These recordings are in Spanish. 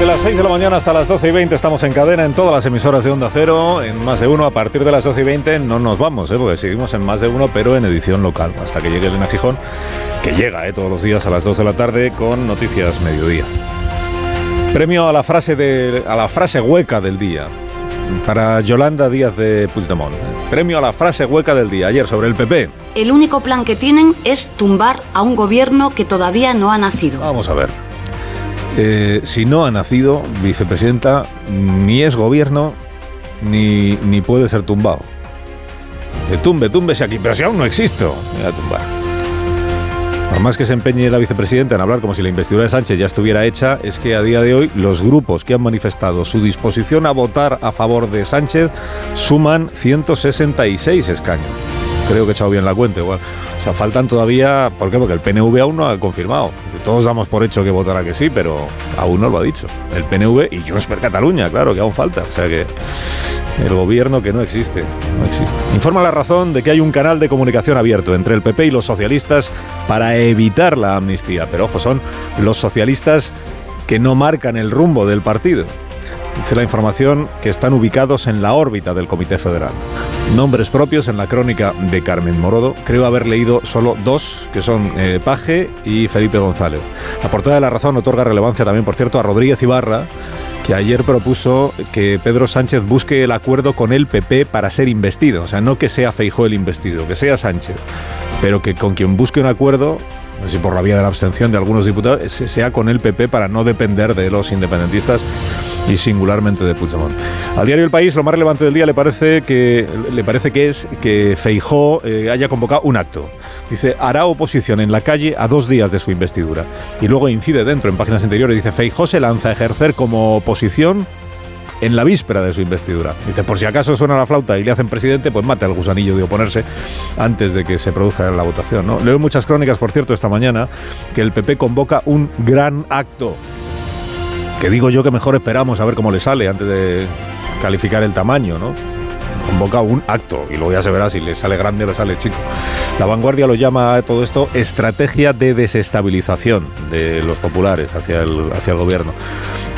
Desde las 6 de la mañana hasta las 12 y 20 estamos en cadena en todas las emisoras de Onda Cero, en más de uno. A partir de las 12 y 20 no nos vamos, ¿eh? porque seguimos en más de uno, pero en edición local, hasta que llegue Elena Gijón, que llega ¿eh? todos los días a las 2 de la tarde con Noticias Mediodía. Premio a la frase, de, a la frase hueca del día para Yolanda Díaz de Puigdemont. Premio a la frase hueca del día, ayer sobre el PP. El único plan que tienen es tumbar a un gobierno que todavía no ha nacido. Vamos a ver. Eh, si no ha nacido, vicepresidenta, ni es gobierno, ni, ni puede ser tumbado. Que tumbe, túmbese aquí, pero si aún no existo, me voy a tumbar. Por más que se empeñe la vicepresidenta en hablar como si la investidura de Sánchez ya estuviera hecha, es que a día de hoy los grupos que han manifestado su disposición a votar a favor de Sánchez suman 166 escaños. Creo que he echado bien la cuenta igual. O sea, faltan todavía. ¿Por qué? Porque el PNV aún no ha confirmado. Todos damos por hecho que votará que sí, pero aún no lo ha dicho. El PNV y Junts per Cataluña, claro, que aún falta. O sea que el gobierno que no existe, no existe. Informa la razón de que hay un canal de comunicación abierto entre el PP y los socialistas para evitar la amnistía. Pero ojo, son los socialistas que no marcan el rumbo del partido. Dice la información que están ubicados en la órbita del Comité Federal. Nombres propios en la crónica de Carmen Morodo. Creo haber leído solo dos, que son eh, Paje y Felipe González. La portada de La Razón otorga relevancia también, por cierto, a Rodríguez Ibarra, que ayer propuso que Pedro Sánchez busque el acuerdo con el PP para ser investido. O sea, no que sea Feijó el investido, que sea Sánchez, pero que con quien busque un acuerdo no sé si por la vía de la abstención de algunos diputados, sea con el PP para no depender de los independentistas y singularmente de Puigdemont. Al diario El País, lo más relevante del día le parece que, le parece que es que Feijó eh, haya convocado un acto. Dice, hará oposición en la calle a dos días de su investidura. Y luego incide dentro, en páginas anteriores, dice, Feijó se lanza a ejercer como oposición en la víspera de su investidura. Dice, por si acaso suena la flauta y le hacen presidente, pues mate al gusanillo de oponerse antes de que se produzca la votación. ¿no? Leo muchas crónicas, por cierto, esta mañana, que el PP convoca un gran acto. Que digo yo que mejor esperamos a ver cómo le sale antes de calificar el tamaño, ¿no? Convoca un acto y luego ya se verá si le sale grande o le sale chico. La vanguardia lo llama a todo esto estrategia de desestabilización de los populares hacia el, hacia el gobierno.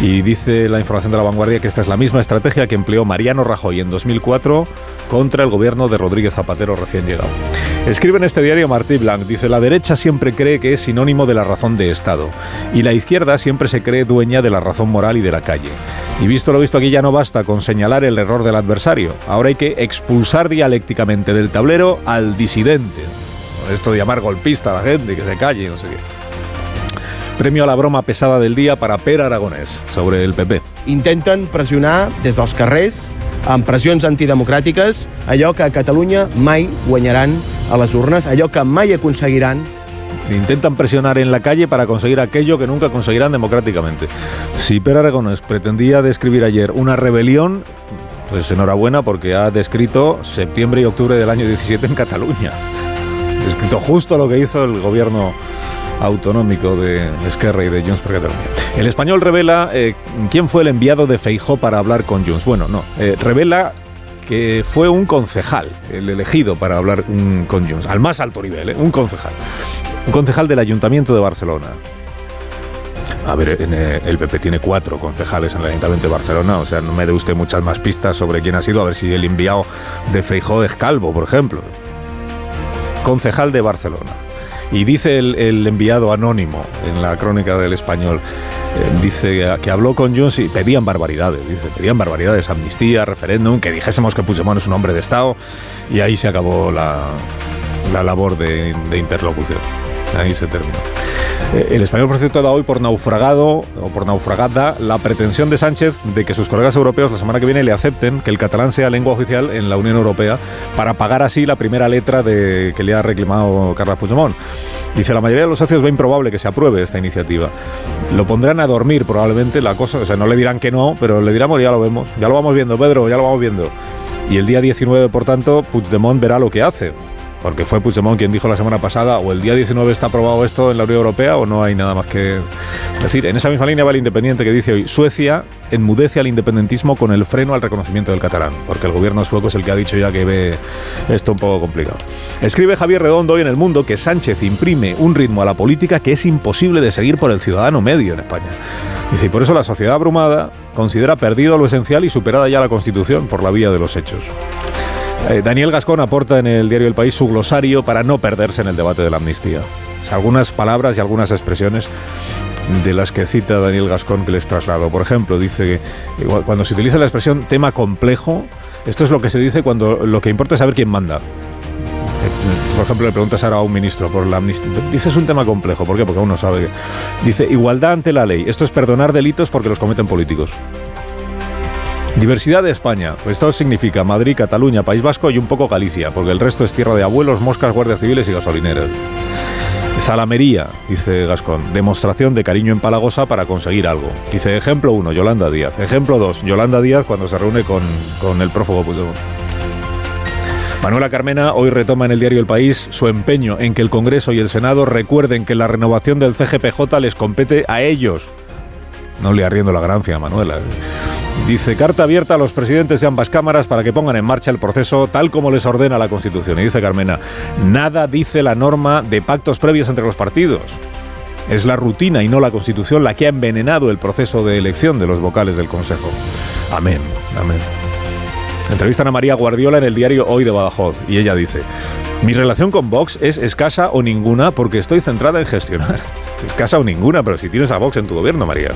Y dice la información de la vanguardia que esta es la misma estrategia que empleó Mariano Rajoy en 2004 contra el gobierno de Rodríguez Zapatero recién llegado. Escribe en este diario Martí Blanc, dice, la derecha siempre cree que es sinónimo de la razón de Estado y la izquierda siempre se cree dueña de la razón moral y de la calle. Y visto lo visto aquí ya no basta con señalar el error del adversario, ahora hay que expulsar dialécticamente del tablero al disidente. Esto de llamar golpista a la gente, que se calle, no sé qué. Premio a la broma pesada del día para Per Aragonés sobre el PP. Intenten pressionar des dels carrers amb pressions antidemocràtiques allò que a Catalunya mai guanyaran a les urnes, allò que mai aconseguiran Intentan presionar en la calle para conseguir aquello que nunca conseguirán democráticamente. Si Per Aragonés pretendía describir ayer una rebelión, pues enhorabuena porque ha descrito septiembre y octubre del año 17 en Cataluña. Ha descrito justo lo que hizo el gobierno autonómico de Esquerra y de Junts per Catalunya. El español revela eh, quién fue el enviado de Feijó para hablar con Junts. Bueno, no, eh, revela que fue un concejal, el elegido para hablar mm, con Junts, al más alto nivel, ¿eh? un concejal. Un concejal del Ayuntamiento de Barcelona. A ver, eh, el PP tiene cuatro concejales en el Ayuntamiento de Barcelona, o sea, no me dé usted muchas más pistas sobre quién ha sido, a ver si el enviado de Feijó es Calvo, por ejemplo. Concejal de Barcelona. Y dice el, enviado anónimo en la crónica del español, eh, dice que habló con Junts y pedían barbaridades, dice, pedían barbaridades, amnistía, referéndum, que dijésemos que Puigdemont es un hombre de Estado y ahí se acabó la, la labor de interlocución. Ahí se termina. Eh, el español, por cierto, da hoy por naufragado o por naufragada la pretensión de Sánchez de que sus colegas europeos la semana que viene le acepten que el catalán sea lengua oficial en la Unión Europea para pagar así la primera letra de, que le ha reclamado Carlos Puigdemont. Dice, la mayoría de los socios ve improbable que se apruebe esta iniciativa. Lo pondrán a dormir probablemente la cosa, o sea, no le dirán que no, pero le dirán, ya lo vemos, ya lo vamos viendo, Pedro, ya lo vamos viendo. Y el día 19, por tanto, Puigdemont verá lo que hace porque fue Puigdemont quien dijo la semana pasada, o el día 19 está aprobado esto en la Unión Europea o no hay nada más que decir. En esa misma línea va el Independiente que dice hoy, Suecia enmudece al independentismo con el freno al reconocimiento del catalán, porque el gobierno sueco es el que ha dicho ya que ve esto un poco complicado. Escribe Javier Redondo hoy en El Mundo que Sánchez imprime un ritmo a la política que es imposible de seguir por el ciudadano medio en España. Dice, y por eso la sociedad abrumada considera perdido lo esencial y superada ya la Constitución por la vía de los hechos. Eh, Daniel Gascón aporta en el diario El País su glosario para no perderse en el debate de la amnistía. algunas palabras y algunas expresiones de las que cita Daniel Gascón que les traslado. Por ejemplo, dice que cuando se utiliza la expresión tema complejo, esto es lo que se dice cuando lo que importa es saber quién manda. Eh, por ejemplo, le preguntas ahora a un ministro por la amnistía. Dice es un tema complejo. ¿Por qué? Porque uno sabe que. Dice igualdad ante la ley. Esto es perdonar delitos porque los cometen políticos. Diversidad de España. Pues esto significa Madrid, Cataluña, País Vasco y un poco Galicia, porque el resto es tierra de abuelos, moscas, guardias civiles y gasolineras. Zalamería, dice Gascón, demostración de cariño empalagosa para conseguir algo. Dice ejemplo 1, Yolanda Díaz. Ejemplo 2, Yolanda Díaz cuando se reúne con, con el prófugo Puigdemont. Manuela Carmena hoy retoma en el diario El País su empeño en que el Congreso y el Senado recuerden que la renovación del CGPJ les compete a ellos. No le arriendo la ganancia a Manuela. Dice, carta abierta a los presidentes de ambas cámaras para que pongan en marcha el proceso tal como les ordena la Constitución. Y dice Carmena, nada dice la norma de pactos previos entre los partidos. Es la rutina y no la Constitución la que ha envenenado el proceso de elección de los vocales del Consejo. Amén, amén. Entrevistan a María Guardiola en el diario Hoy de Badajoz y ella dice, mi relación con Vox es escasa o ninguna porque estoy centrada en gestionar. Escasa o ninguna, pero si tienes a Vox en tu gobierno, María.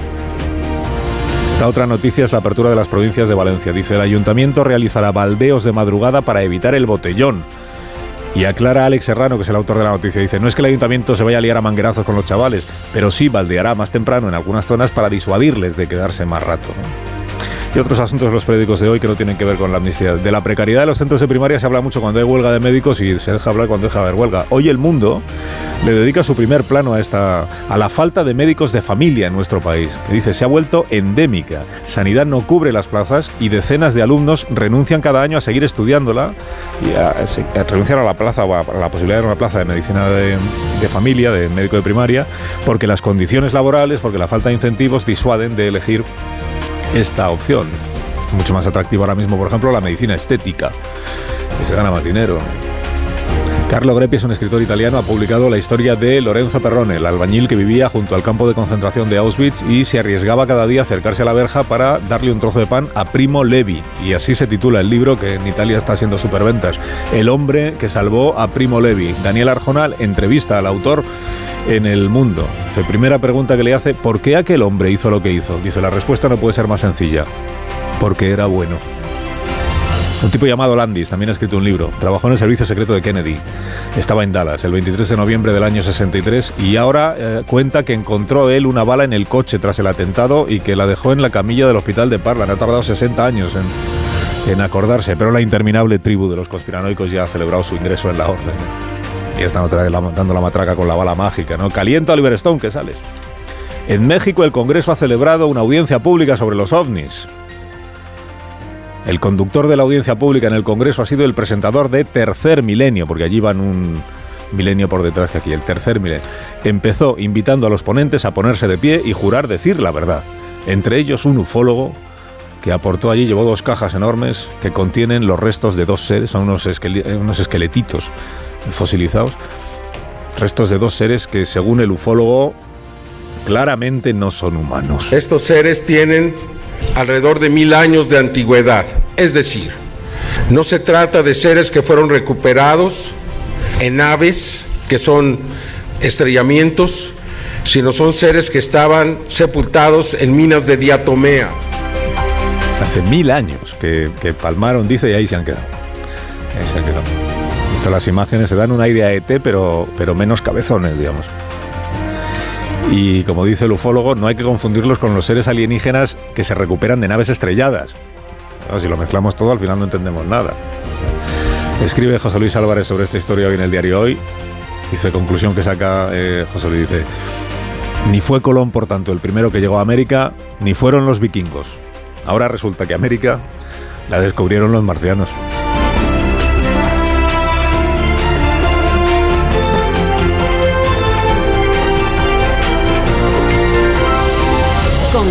Esta otra noticia es la apertura de las provincias de Valencia. Dice, el ayuntamiento realizará baldeos de madrugada para evitar el botellón. Y aclara Alex Serrano, que es el autor de la noticia, dice, no es que el ayuntamiento se vaya a liar a manguerazos con los chavales, pero sí baldeará más temprano en algunas zonas para disuadirles de quedarse más rato y otros asuntos de los periódicos de hoy que no tienen que ver con la amnistía. De la precariedad de los centros de primaria se habla mucho cuando hay huelga de médicos y se deja hablar cuando deja de haber huelga. Hoy el mundo le dedica su primer plano a esta a la falta de médicos de familia en nuestro país. dice, se ha vuelto endémica. Sanidad no cubre las plazas y decenas de alumnos renuncian cada año a seguir estudiándola y a, renunciar a la plaza a la posibilidad de una plaza de medicina de familia, de médico de primaria, porque las condiciones laborales, porque la falta de incentivos disuaden de elegir esta opción. Mucho más atractiva ahora mismo, por ejemplo, la medicina estética, que se gana más dinero. Carlo Greppi es un escritor italiano, ha publicado la historia de Lorenzo Perrone, el albañil que vivía junto al campo de concentración de Auschwitz y se arriesgaba cada día a acercarse a la verja para darle un trozo de pan a Primo Levi. Y así se titula el libro que en Italia está haciendo superventas. El hombre que salvó a Primo Levi. Daniel Arjonal entrevista al autor en El Mundo. Dice, primera pregunta que le hace, ¿por qué aquel hombre hizo lo que hizo? Dice, la respuesta no puede ser más sencilla. Porque era bueno. Un tipo llamado Landis también ha escrito un libro. Trabajó en el servicio secreto de Kennedy. Estaba en Dallas el 23 de noviembre del año 63 y ahora eh, cuenta que encontró él una bala en el coche tras el atentado y que la dejó en la camilla del hospital de Parlan. Ha tardado 60 años en, acordarse, pero la interminable tribu de los conspiranoicos ya ha celebrado su ingreso en la orden. Y están otra vez dando la matraca con la bala mágica, ¿no? Calienta Oliver Stone, que sales. En México el Congreso ha celebrado una audiencia pública sobre los ovnis. El conductor de la audiencia pública en el Congreso ha sido el presentador de Tercer Milenio, porque allí van un milenio por detrás que aquí, el Tercer Milenio. Empezó invitando a los ponentes a ponerse de pie y jurar decir la verdad. Entre ellos un ufólogo que aportó allí, llevó dos cajas enormes que contienen los restos de dos seres, son unos, unos esqueletitos fosilizados, restos de dos seres que según el ufólogo claramente no son humanos. Estos seres tienen alrededor de mil años de antigüedad. Es decir, no se trata de seres que fueron recuperados en naves, que son estrellamientos, sino son seres que estaban sepultados en minas de diatomea. Hace mil años que, palmaron, dice, y ahí se han quedado. Ahí se han quedado. las imágenes, se dan una idea de ET, pero, pero menos cabezones, digamos. Y como dice el ufólogo, no hay que confundirlos con los seres alienígenas que se recuperan de naves estrelladas. si lo mezclamos todo, al final no entendemos nada. Escribe José Luis Álvarez sobre esta historia hoy en el diario Hoy. Dice, conclusión que saca eh, José Luis, dice, ni fue Colón, por tanto, el primero que llegó a América, ni fueron los vikingos. Ahora resulta que América la descubrieron los marcianos.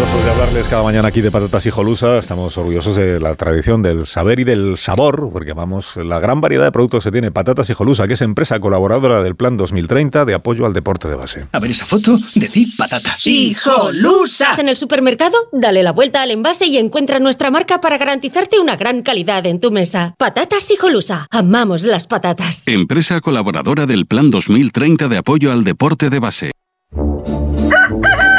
De hablarles cada mañana aquí de patatas y jolusa. Estamos orgullosos de la tradición del saber y del sabor, porque vamos, la gran variedad de productos que tiene Patatas y Jolusa, que es empresa colaboradora del Plan 2030 de apoyo al deporte de base. A ver esa foto, decir patata. ¡Y Jolusa! En el supermercado, dale la vuelta al envase y encuentra nuestra marca para garantizarte una gran calidad en tu mesa. Patatas y Jolusa. Amamos las patatas. Empresa colaboradora del Plan 2030 de apoyo al deporte de base.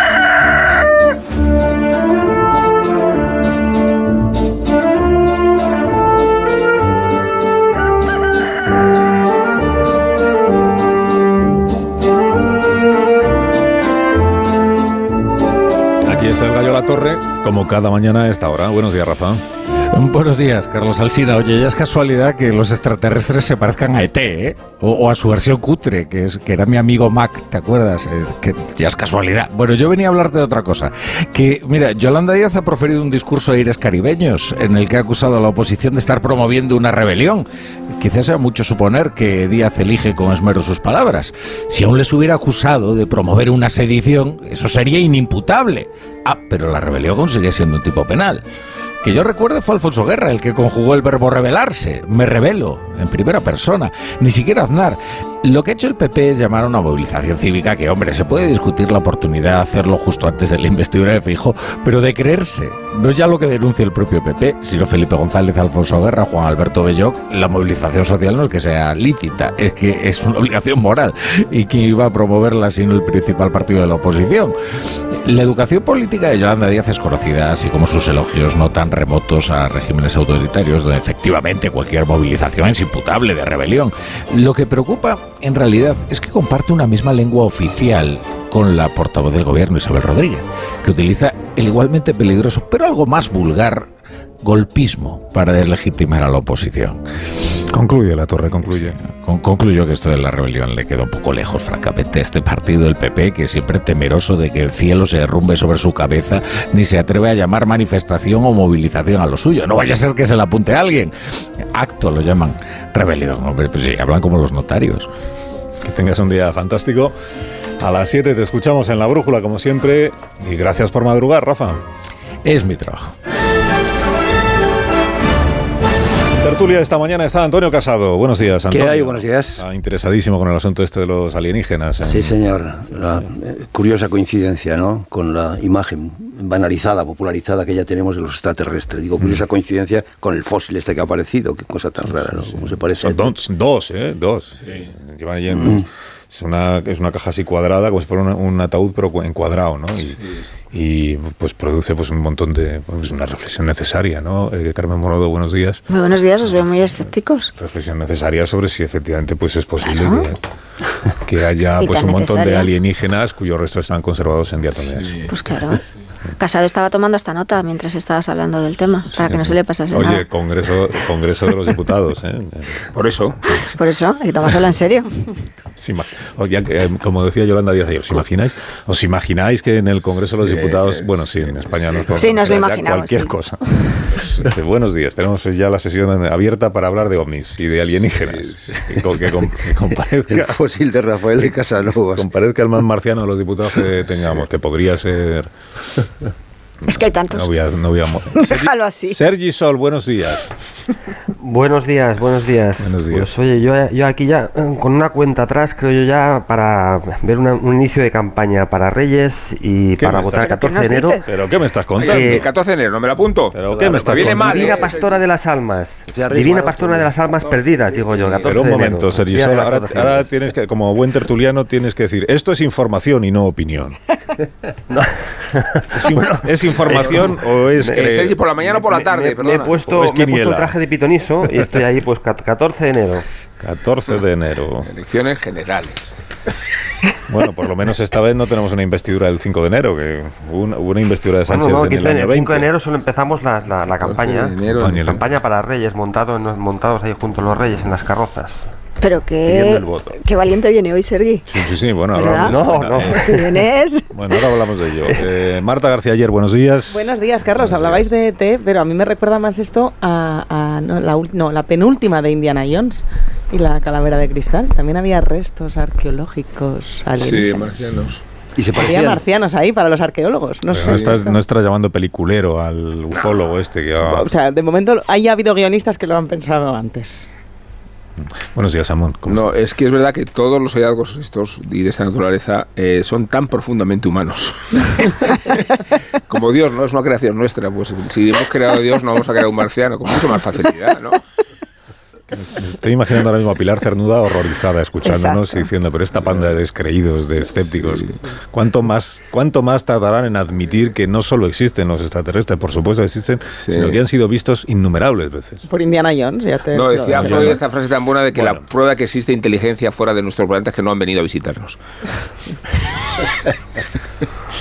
Torre, como cada mañana a esta hora. Buenos días, Rafa. Buenos días, Carlos Alsina. Oye, ya es casualidad que los extraterrestres se parezcan a ET, ¿eh? o, a su versión cutre, que, es, que era mi amigo Mac, ¿te acuerdas? que ya es casualidad. Bueno, yo venía a hablarte de otra cosa. Que, mira, Yolanda Díaz ha proferido un discurso a aires caribeños en el que ha acusado a la oposición de estar promoviendo una rebelión. Quizás sea mucho suponer que Díaz elige con esmero sus palabras. Si aún les hubiera acusado de promover una sedición, eso sería inimputable. Ah, pero la rebelión sigue siendo un tipo penal. Que yo recuerde fue Alfonso Guerra el que conjugó el verbo rebelarse. Me revelo, en primera persona. Ni siquiera Aznar. Lo que ha hecho el PP es llamar a una movilización cívica que, hombre, se puede discutir la oportunidad de hacerlo justo antes de la investidura de Fijo, pero de creerse. No es ya lo que denuncia el propio PP, sino Felipe González, Alfonso Guerra, Juan Alberto Belloc. La movilización social no es que sea lícita, es que es una obligación moral. ¿Y quién iba a promoverla sino el principal partido de la oposición? La educación política de Yolanda Díaz es conocida, así como sus elogios no tan remotos a regímenes autoritarios, donde efectivamente cualquier movilización es imputable de rebelión. Lo que preocupa en realidad es que comparte una misma lengua oficial con la portavoz del gobierno Isabel Rodríguez, que utiliza el igualmente peligroso, pero algo más vulgar, golpismo para deslegitimar a la oposición. Concluye la torre, concluye. concluyo que esto de la rebelión le quedó un poco lejos, francamente, a este partido, el PP, que siempre temeroso de que el cielo se derrumbe sobre su cabeza, ni se atreve a llamar manifestación o movilización a lo suyo. No vaya a ser que se le apunte a alguien. Acto lo llaman rebelión, hombre, pues sí, hablan como los notarios. Que tengas un día fantástico. A las 7 te escuchamos en la brújula, como siempre, y gracias por madrugar, Rafa. Es mi trabajo. Tertulia esta mañana está Antonio Casado. Buenos días, Antonio. ¿Qué hay? Buenos días. Está interesadísimo con el asunto este de los alienígenas. Sí, señor. La eh, curiosa coincidencia, ¿no? Con la imagen banalizada, popularizada que ya tenemos de los extraterrestres. Digo, curiosa mm. coincidencia con el fósil este que ha aparecido. Qué cosa tan rara, ¿no? ¿Cómo se parece? dos, dos, ¿eh? Dos. Sí. Llevan yendo. Es una, es una caja así cuadrada, como si fuera un, ataúd, pero encuadrado, ¿no? Y, y, pues produce pues un montón de. Pues una reflexión necesaria, ¿no? Eh, Carmen Morodo, buenos días. Muy buenos días, os veo muy escépticos. Reflexión necesaria sobre si efectivamente pues es posible que, que, haya pues un montón de alienígenas cuyos restos están conservados en diatomeas. Pues claro. Casado estaba tomando esta nota mientras estabas hablando del tema, para que no se le pasase Oye, nada. Oye, Congreso, Congreso de los Diputados, ¿eh? Por eso. Por eso, hay que tomárselo en serio. Oye, eh, como decía Yolanda Díaz, ¿os imagináis, ¿os imagináis que en el Congreso de los Diputados, bueno, sí, en España nos Sí, nos lo imaginamos. Cualquier cosa. Buenos días, tenemos ya la sesión abierta para hablar de ovnis y de alienígenas. Que, comparezca, el fósil de Rafael de Casanova. Comparezca el más marciano de los diputados que tengamos, que podría ser es que hay tantos. No voy a, no Déjalo así. Sergi Sol, buenos días. Buenos días, buenos días. Buenos días. Pues oye, yo, yo aquí ya, eh, con una cuenta atrás, creo yo ya, para ver una- un inicio de campaña para Reyes y ¿Qué para votar el estás- 14 de enero. ¿Pero qué me estás contando? Eh, El 14 de enero, no me lo apunto. ¿Pero qué me estás viene contando? mal. Divina ¿eh? Pastora de las Almas. Divina Pastora de las Almas perdidas, digo yo, 14 Pero un momento, Sergio ahora, ahora tienes que, como buen tertuliano, tienes que decir, esto es información y no opinión. ¿Es, in- ¿es información o es? Sergi, por la mañana o por la tarde, me, me he perdona. puesto, O es me he puesto quiniela. Traje de pitoniso y estoy ahí, pues, cat- 14 de enero. 14 de enero. Elecciones generales. Bueno, por lo menos esta vez no tenemos una investidura del 5 de enero, que hubo una, una investidura de Bueno, Sánchez no, en 15 el año enero, 5 de 20. enero solo empezamos la, la, la campaña. enero. Campaña, Campaña para Reyes, montado montados ahí junto a los Reyes en las carrozas. Pero qué, qué valiente viene hoy, Sergi. Sí, sí, sí, bueno, ¿Verdad? hablamos. No, no. eh, ¿Tú vienes? bueno, ahora hablamos de ello. Eh, Marta García ayer, buenos días. Buenos días, Carlos. Buenos Hablabais de ET, pero a mí me recuerda más esto a, a- no, la, ul- no, la penúltima de Indiana Jones y la calavera de cristal. También había restos arqueológicos Sí, alienígenas. marcianos. Y se había parecían. marcianos ahí para los arqueólogos. No Pero sé. no, estás, no estás llamando peliculero al ufólogo este que ha- O sea, de momento ahí ha habido guionistas que lo han pensado antes. Buenos días, Amón. ¿Cómo No, es que es verdad que todos los hallazgos estos y de esta naturaleza eh, son tan profundamente humanos. Como Dios no es una creación nuestra, pues si hemos creado a Dios no vamos a crear un marciano con mucho más facilidad, ¿no? Me Estoy imaginando ahora mismo a Pilar Cernuda horrorizada escuchándonos Exacto. y diciendo, pero esta panda de descreídos, de escépticos, ¿cuánto más, ¿cuánto más tardarán en admitir que no solo existen los extraterrestres? Por supuesto que existen, Sí. sino que han sido vistos innumerables veces. Por Indiana Jones, ya te No, decía Freud esta frase tan buena de que Bueno. la prueba que existe inteligencia fuera de nuestro planeta es que no han venido a visitarnos.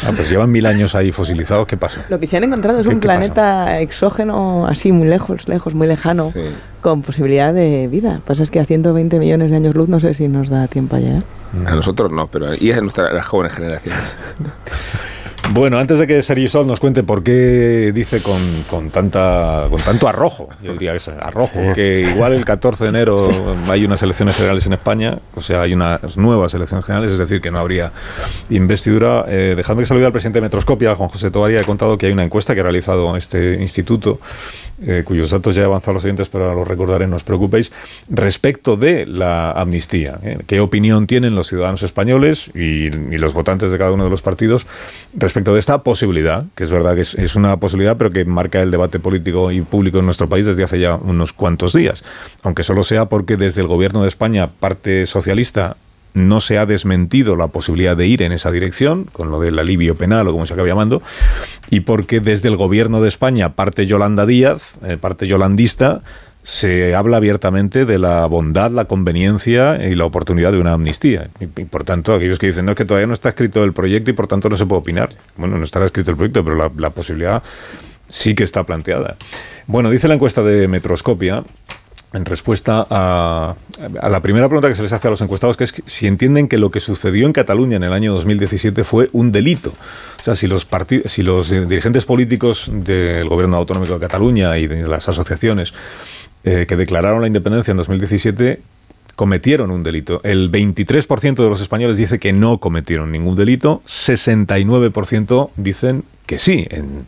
Ah, pues llevan mil años ahí fosilizados, ¿qué pasó? Lo que se han encontrado es ¿Qué- un qué pasa? planeta exógeno así muy lejos, lejos, muy lejano, Sí. con posibilidad de vida. Pasa es que a 120 millones de años luz no sé si nos da tiempo a llegar. A nosotros no, pero y a nuestras las jóvenes generaciones. Bueno, antes de que Sergio Sol nos cuente por qué dice con, con tanta con tanto arrojo, yo diría eso, arrojo, que igual el 14 de enero hay unas elecciones generales en España, o sea, hay unas nuevas elecciones generales, es decir, que no habría investidura. Eh, dejadme que salude al presidente de Metroscopia, Juan José Tovaría. He contado que hay una encuesta que ha realizado este instituto, eh, cuyos datos ya he avanzado los siguientes, pero los recordaré, no os preocupéis, respecto de la amnistía. ¿eh? ¿Qué opinión tienen los ciudadanos españoles y, y los votantes de cada uno de los partidos respecto de esta posibilidad, que es verdad que es, es una posibilidad, pero que marca el debate político y público en nuestro país desde hace ya unos cuantos días, aunque solo sea porque desde el gobierno de España, parte socialista, no se ha desmentido la posibilidad de ir en esa dirección, con lo del alivio penal o como se acabe llamando, y porque desde el gobierno de España, parte Yolanda Díaz, eh, parte yolandista, se habla abiertamente de la bondad, la conveniencia y la oportunidad de una amnistía. Y, por tanto, aquellos que dicen, no, es que todavía no está escrito el proyecto y por tanto no se puede opinar. Bueno, no estará escrito el proyecto, pero la, posibilidad sí que está planteada. Bueno, dice la encuesta de Metroscopia, en respuesta a, la primera pregunta que se les hace a los encuestados, que es si entienden que lo que sucedió en Cataluña en el año 2017 fue un delito. O sea, si los, si los dirigentes políticos del gobierno autonómico de Cataluña y de las asociaciones eh, que declararon la independencia en 2017 cometieron un delito. El 23% de los españoles dice que no cometieron ningún delito, 69% dicen que sí, en,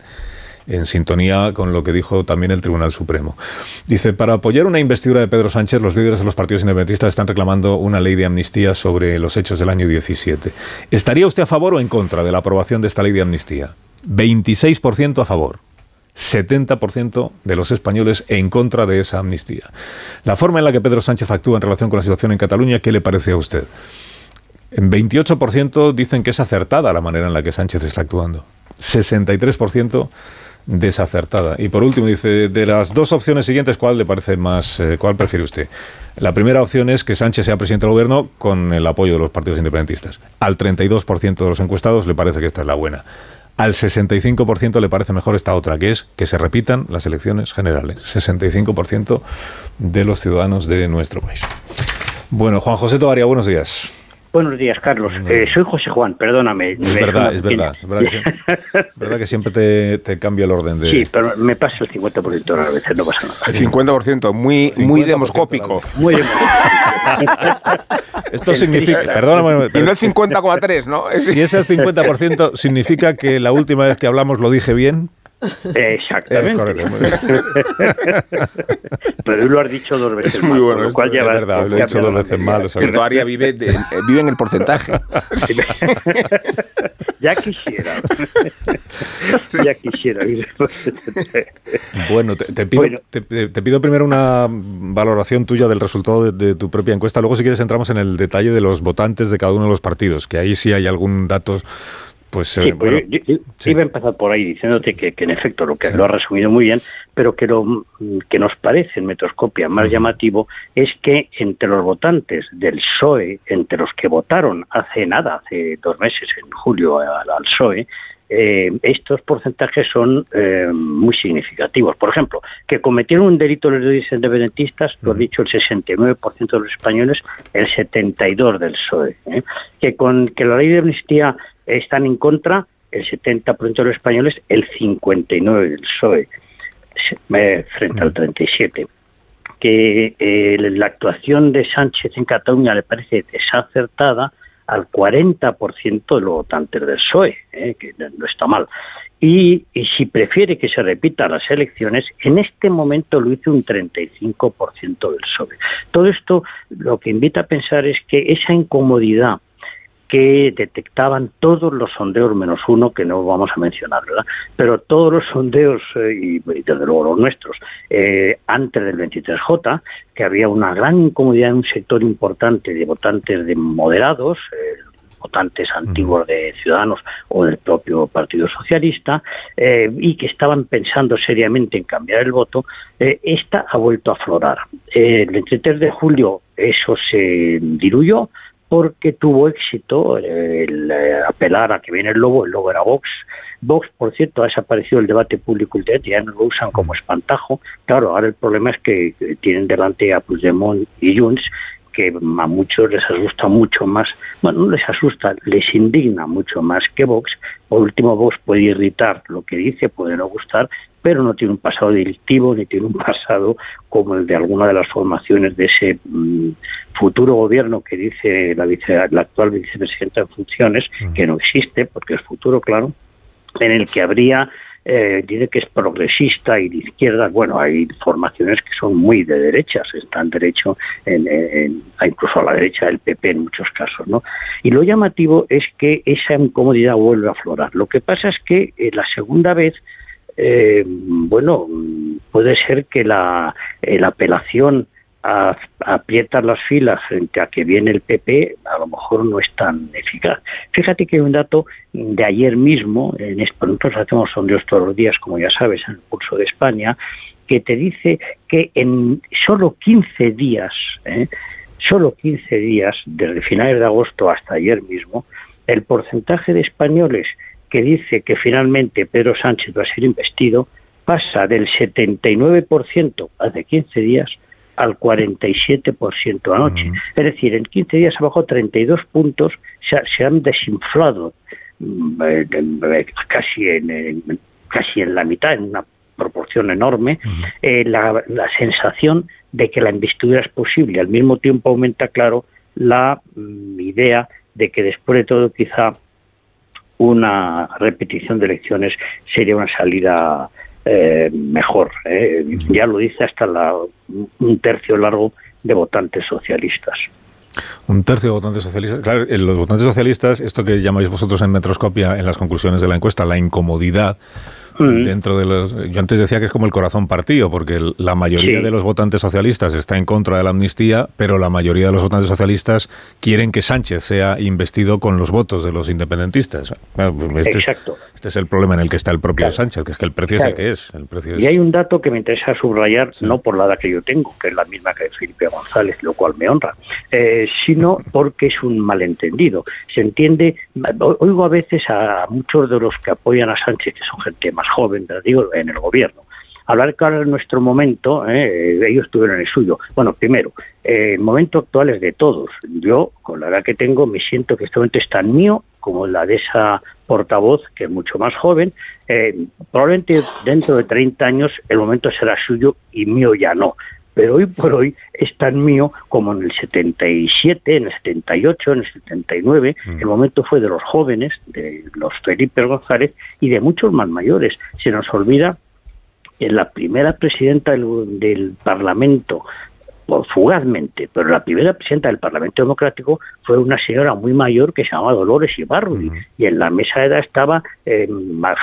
en sintonía con lo que dijo también el Tribunal Supremo. Dice, para apoyar una investidura de Pedro Sánchez, los líderes de los partidos independentistas están reclamando una ley de amnistía sobre los hechos del año 17. ¿Estaría usted a favor o en contra de la aprobación de esta ley de amnistía? 26% a favor. 70% de los españoles en contra de esa amnistía. La forma en la que Pedro Sánchez actúa en relación con la situación en Cataluña, ¿qué le parece a usted? En 28% dicen que es acertada la manera en la que Sánchez está actuando. 63% desacertada. Y por último dice, de las dos opciones siguientes, ¿cuál le parece más, eh, cuál prefiere usted? La primera opción es que Sánchez sea presidente del gobierno con el apoyo de los partidos independentistas. Al 32% de los encuestados le parece que esta es la buena. Al 65% le parece mejor esta otra, que es que se repitan las elecciones generales. 65% de los ciudadanos de nuestro país. Bueno, Juan José Tovaria, buenos días. Buenos días, Carlos. Eh, soy José Juan, perdóname. Es verdad, es verdad, es verdad, que siempre, es verdad que siempre te, te, cambia el orden de... Sí, pero me pasa el 50% a veces, no pasa nada. El 50%, muy, 50 muy demoscópico. Muy demoscópico. Esto significa, perdóname, y no el 50,3, ¿no? Si es el 50%, ¿significa que la última vez que hablamos lo dije bien? Exactamente. Eh, correcto, muy bien. Pero tú lo has dicho dos veces. Es muy mal, bueno lo cual es ya verdad, lo he dicho dos veces mal. Aria vive, de- vive en el porcentaje. Ya quisiera. ya quisiera. Bueno, te, te pido, Bueno. te pido primero una valoración tuya del resultado de, de tu propia encuesta. Luego, si quieres, entramos en el detalle de los votantes de cada uno de los partidos, que ahí sí hay algún dato. Pues, eh, Sí, pues bueno, yo, yo- yo iba a empezar por ahí diciéndote que, que en efecto lo que lo has resumido muy bien, pero que lo mm, que nos parece en Metroscopia más llamativo es que entre los votantes del PSOE, entre los que votaron hace nada, hace dos meses, en julio, al, al PSOE, eh, estos porcentajes son eh, muy significativos. Por ejemplo, que cometieron un delito los independentistas, lo he dicho, el 69% de los españoles, el 72% del PSOE. ¿eh? Que con que la ley de amnistía están en contra, el 70% de los españoles, el 59% del PSOE, eh, frente al 37% que eh, la actuación de Sánchez en Cataluña le parece desacertada al 40% de los votantes del PSOE, eh, que no está mal. Y, y si prefiere que se repitan las elecciones, en este momento lo hizo un 35% del PSOE. Todo esto lo que invita a pensar es que esa incomodidad que detectaban todos los sondeos menos uno que no vamos a mencionar, ¿verdad? Pero todos los sondeos eh, y, desde luego los nuestros eh, antes del 23J, que había una gran incomodidad en un sector importante de votantes de moderados, eh, votantes antiguos de Ciudadanos o del propio Partido Socialista eh, y que estaban pensando seriamente en cambiar el voto, eh, esta ha vuelto a aflorar. Eh, el 23 de julio eso se diluyó porque tuvo éxito el eh, apelar a que viene el lobo, el lobo era Vox. Vox, por cierto, ha desaparecido el debate público últimamente, ya no lo usan como espantajo. Claro, ahora el problema es que eh, tienen delante a Puigdemont y Junts, que a muchos les asusta mucho más, bueno, no les asusta, les indigna mucho más que Vox. Por último, Vox puede irritar lo que dice, puede no gustar, pero no tiene un pasado delictivo ni tiene un pasado como el de alguna de las formaciones de ese mm, futuro gobierno que dice la, vice- la actual vicepresidenta en funciones, que no existe porque es futuro, claro, en el que habría, eh, dice que es progresista y de izquierdas, bueno, hay formaciones que son muy de derechas, están derecho en, en- incluso a la derecha del PP en muchos casos, ¿no? Y lo llamativo es que esa incomodidad vuelve a aflorar. Lo que pasa es que eh, la segunda vez eh, bueno, puede ser que la, eh, la apelación a, aprietar las filas frente a que viene el PP a lo mejor no es tan eficaz. Fíjate que hay un dato de ayer mismo, en nosotros hacemos sondeos todos los días, como ya sabes, en el curso de España, que te dice que en solo 15 días, ¿eh? solo 15 días, desde finales de agosto hasta ayer mismo, el porcentaje de españoles que dice que finalmente Pedro Sánchez va a ser investido pasa del 79% hace 15 días al 47% anoche. Es decir, en 15 días ha bajado 32 puntos, se, se han desinflado mm, eh, eh, casi en, en- casi en la mitad, en una proporción enorme, eh, la, la sensación de que la investidura es posible. Al mismo tiempo aumenta, claro, la mm, idea de que después de todo quizá una repetición de elecciones sería una salida eh, mejor. ¿eh? Ya lo dice hasta la, un tercio largo de votantes socialistas. Un tercio de votantes socialistas. Claro, en los votantes socialistas, esto que llamáis vosotros en Metroscopia, en las conclusiones de la encuesta, la incomodidad dentro de los... Yo antes decía que es como el corazón partido, porque la mayoría Sí. de los votantes socialistas está en contra de la amnistía, pero la mayoría de los votantes socialistas quieren que Sánchez sea investido con los votos de los independentistas. Pues este, es, Exacto. este es el problema en el que está el propio Sánchez, que es que el precio es el que es. El precio Y es- hay un dato que me interesa subrayar, no por la edad que yo tengo, que es la misma que Felipe González, lo cual me honra, eh, sino porque es un malentendido. Se entiende, oigo a veces a muchos de los que apoyan a Sánchez, que son gente más joven, pero digo, en el gobierno, hablar que ahora nuestro momento, eh, ellos tuvieron el suyo. Bueno, primero, eh, el momento actual es de todos. Yo, con la edad que tengo, me siento que este momento es tan mío como la de esa portavoz, que es mucho más joven. Eh, probablemente dentro de 30 años el momento será suyo y mío ya no. Pero hoy por hoy es tan mío como en el 77, en el 78, en el 79. El momento fue de los jóvenes, de los Felipe González y de muchos más mayores. Se nos olvida que la primera presidenta del, del Parlamento fugazmente, pero la primera presidenta del Parlamento Democrático fue una señora muy mayor que se llamaba Dolores Ibarruri y en la mesa de edad estaba eh,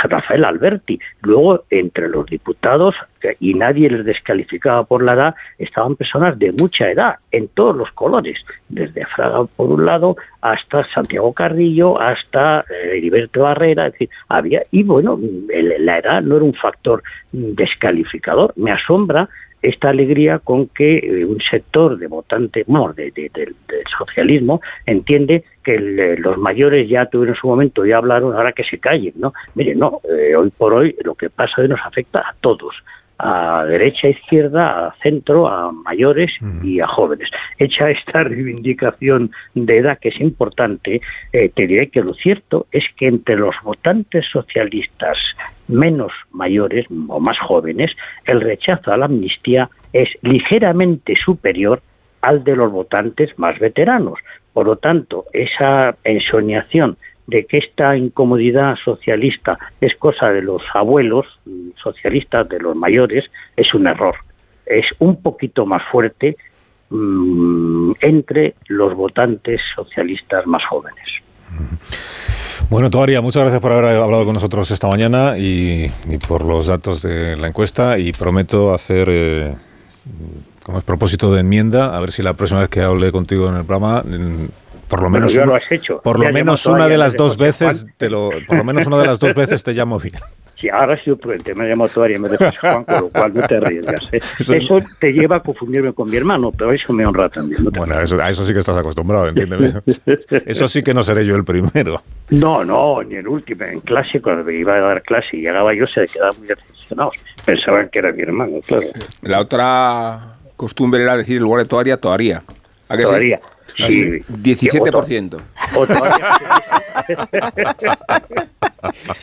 Rafael Alberti. Luego, entre los diputados, y nadie les descalificaba por la edad, estaban personas de mucha edad, en todos los colores, desde Fraga por un lado hasta Santiago Carrillo, hasta eh, Heriberto Barrera, es decir, había, y bueno, el- la edad no era un factor descalificador. Me asombra esta alegría con que eh, un sector de votantes, no, de- de- del- socialismo, entiende que eh, los mayores ya tuvieron su momento, ya hablaron, ahora que se callen, ¿no? Mire, no, eh, hoy por hoy lo que pasa hoy nos afecta a todos, a derecha, a izquierda, a centro, a mayores y a jóvenes. Hecha esta reivindicación de edad que es importante, eh, te diré que lo cierto es que entre los votantes socialistas menos mayores o más jóvenes, el rechazo a la amnistía es ligeramente superior al de los votantes más veteranos. Por lo tanto, esa ensoñación de que esta incomodidad socialista es cosa de los abuelos socialistas, de los mayores, es un error. Es un poquito más fuerte mm, entre los votantes socialistas más jóvenes. Bueno, Toaria, muchas gracias por haber hablado con nosotros esta mañana y, por los datos de la encuesta y prometo hacer, eh, como es propósito de enmienda, a ver si la próxima vez que hable contigo en el programa, por lo Bueno, menos, una- lo has hecho. por lo menos una de las dos veces, te lo, por lo menos una de las dos veces te llamo bien. Sí, ahora sido prudente, me ha llamado todavía en vez de José Juan, con lo cual no te arriesgas. ¿eh? Eso- Eso, te lleva a confundirme con mi hermano, pero eso me honra también. No, Bueno, a eso, a eso sí que estás acostumbrado, entiéndeme. Eso sí que no seré yo el primero. no, no, ni el último. En clase, cuando iba a dar clase y llegaba yo, se quedaban muy decepcionados. Pensaban que era mi hermano, claro. La otra costumbre era decir en lugar de toaria, toaría. ¿A que sí? Toaría, ¿A sí. que 17%. O toarías,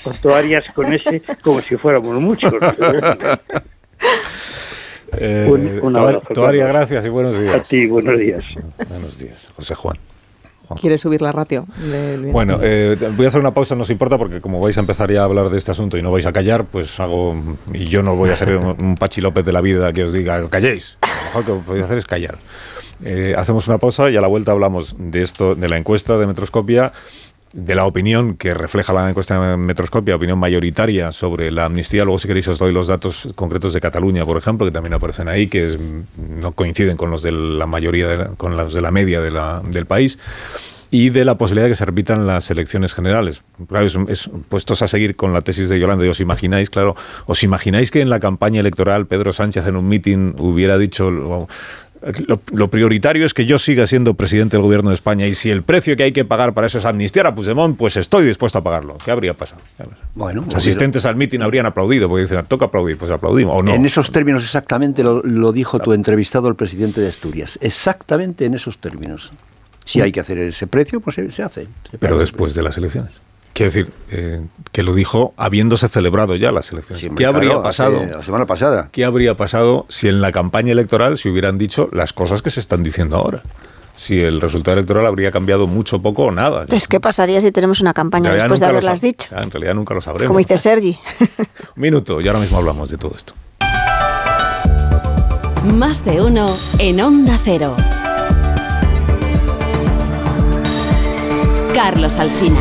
o toarías con ese como si fuéramos muchos. Eh, Un- un Toar- abrazo, Toaria, Carlos. gracias y buenos días. A ti, buenos días. Buenos días, José Juan. Quiere subir la ratio. Bueno, eh, voy a hacer una pausa, no os importa, porque como vais a empezar ya a hablar de este asunto y no vais a callar, pues hago. Y yo no voy a ser un, un Pachi López de la vida que os diga, calléis. Lo mejor que podéis hacer es callar. Eh, hacemos una pausa y a la vuelta hablamos de esto, de la encuesta de Metroscopia, de la opinión que refleja la encuesta de Metroscopia, opinión mayoritaria sobre la amnistía. Luego, si queréis, os doy los datos concretos de Cataluña, por ejemplo, que también aparecen ahí, que es- no coinciden con los de la mayoría, de la- con los de la media del país y de la posibilidad de que se repitan las elecciones generales. Claro, es, es- puestos a seguir con la tesis de Yolanda, y os imagináis, claro, os imagináis que en la campaña electoral Pedro Sánchez en un mitin hubiera dicho lo, prioritario es que yo siga siendo presidente del gobierno de España y si el precio que hay que pagar para eso es amnistiar a Puigdemont, pues estoy dispuesto a pagarlo. ¿Qué habría pasado? Bueno, Los asistentes al mitin habrían aplaudido porque dicen, toca aplaudir, pues aplaudimos o no. En esos términos exactamente lo, lo dijo tu entrevistado, el presidente de Asturias. Exactamente en esos términos. Si hay que hacer ese precio, pues se, se hace. Se pero después de las elecciones. Quiero decir, eh, que lo dijo habiéndose celebrado ya las elecciones. Sí, ¿Qué habría pasado? hace- La semana pasada. ¿Qué habría pasado si en la campaña electoral se hubieran dicho las cosas que se están diciendo ahora? Si el resultado electoral habría cambiado mucho, poco o nada. Pues, ¿qué pasaría si tenemos una campaña después de haberlas dicho? En realidad nunca lo sabremos. Como dice Sergi. Un minuto y ahora mismo hablamos de todo esto. Más de uno en Onda Cero. Carlos Alsina.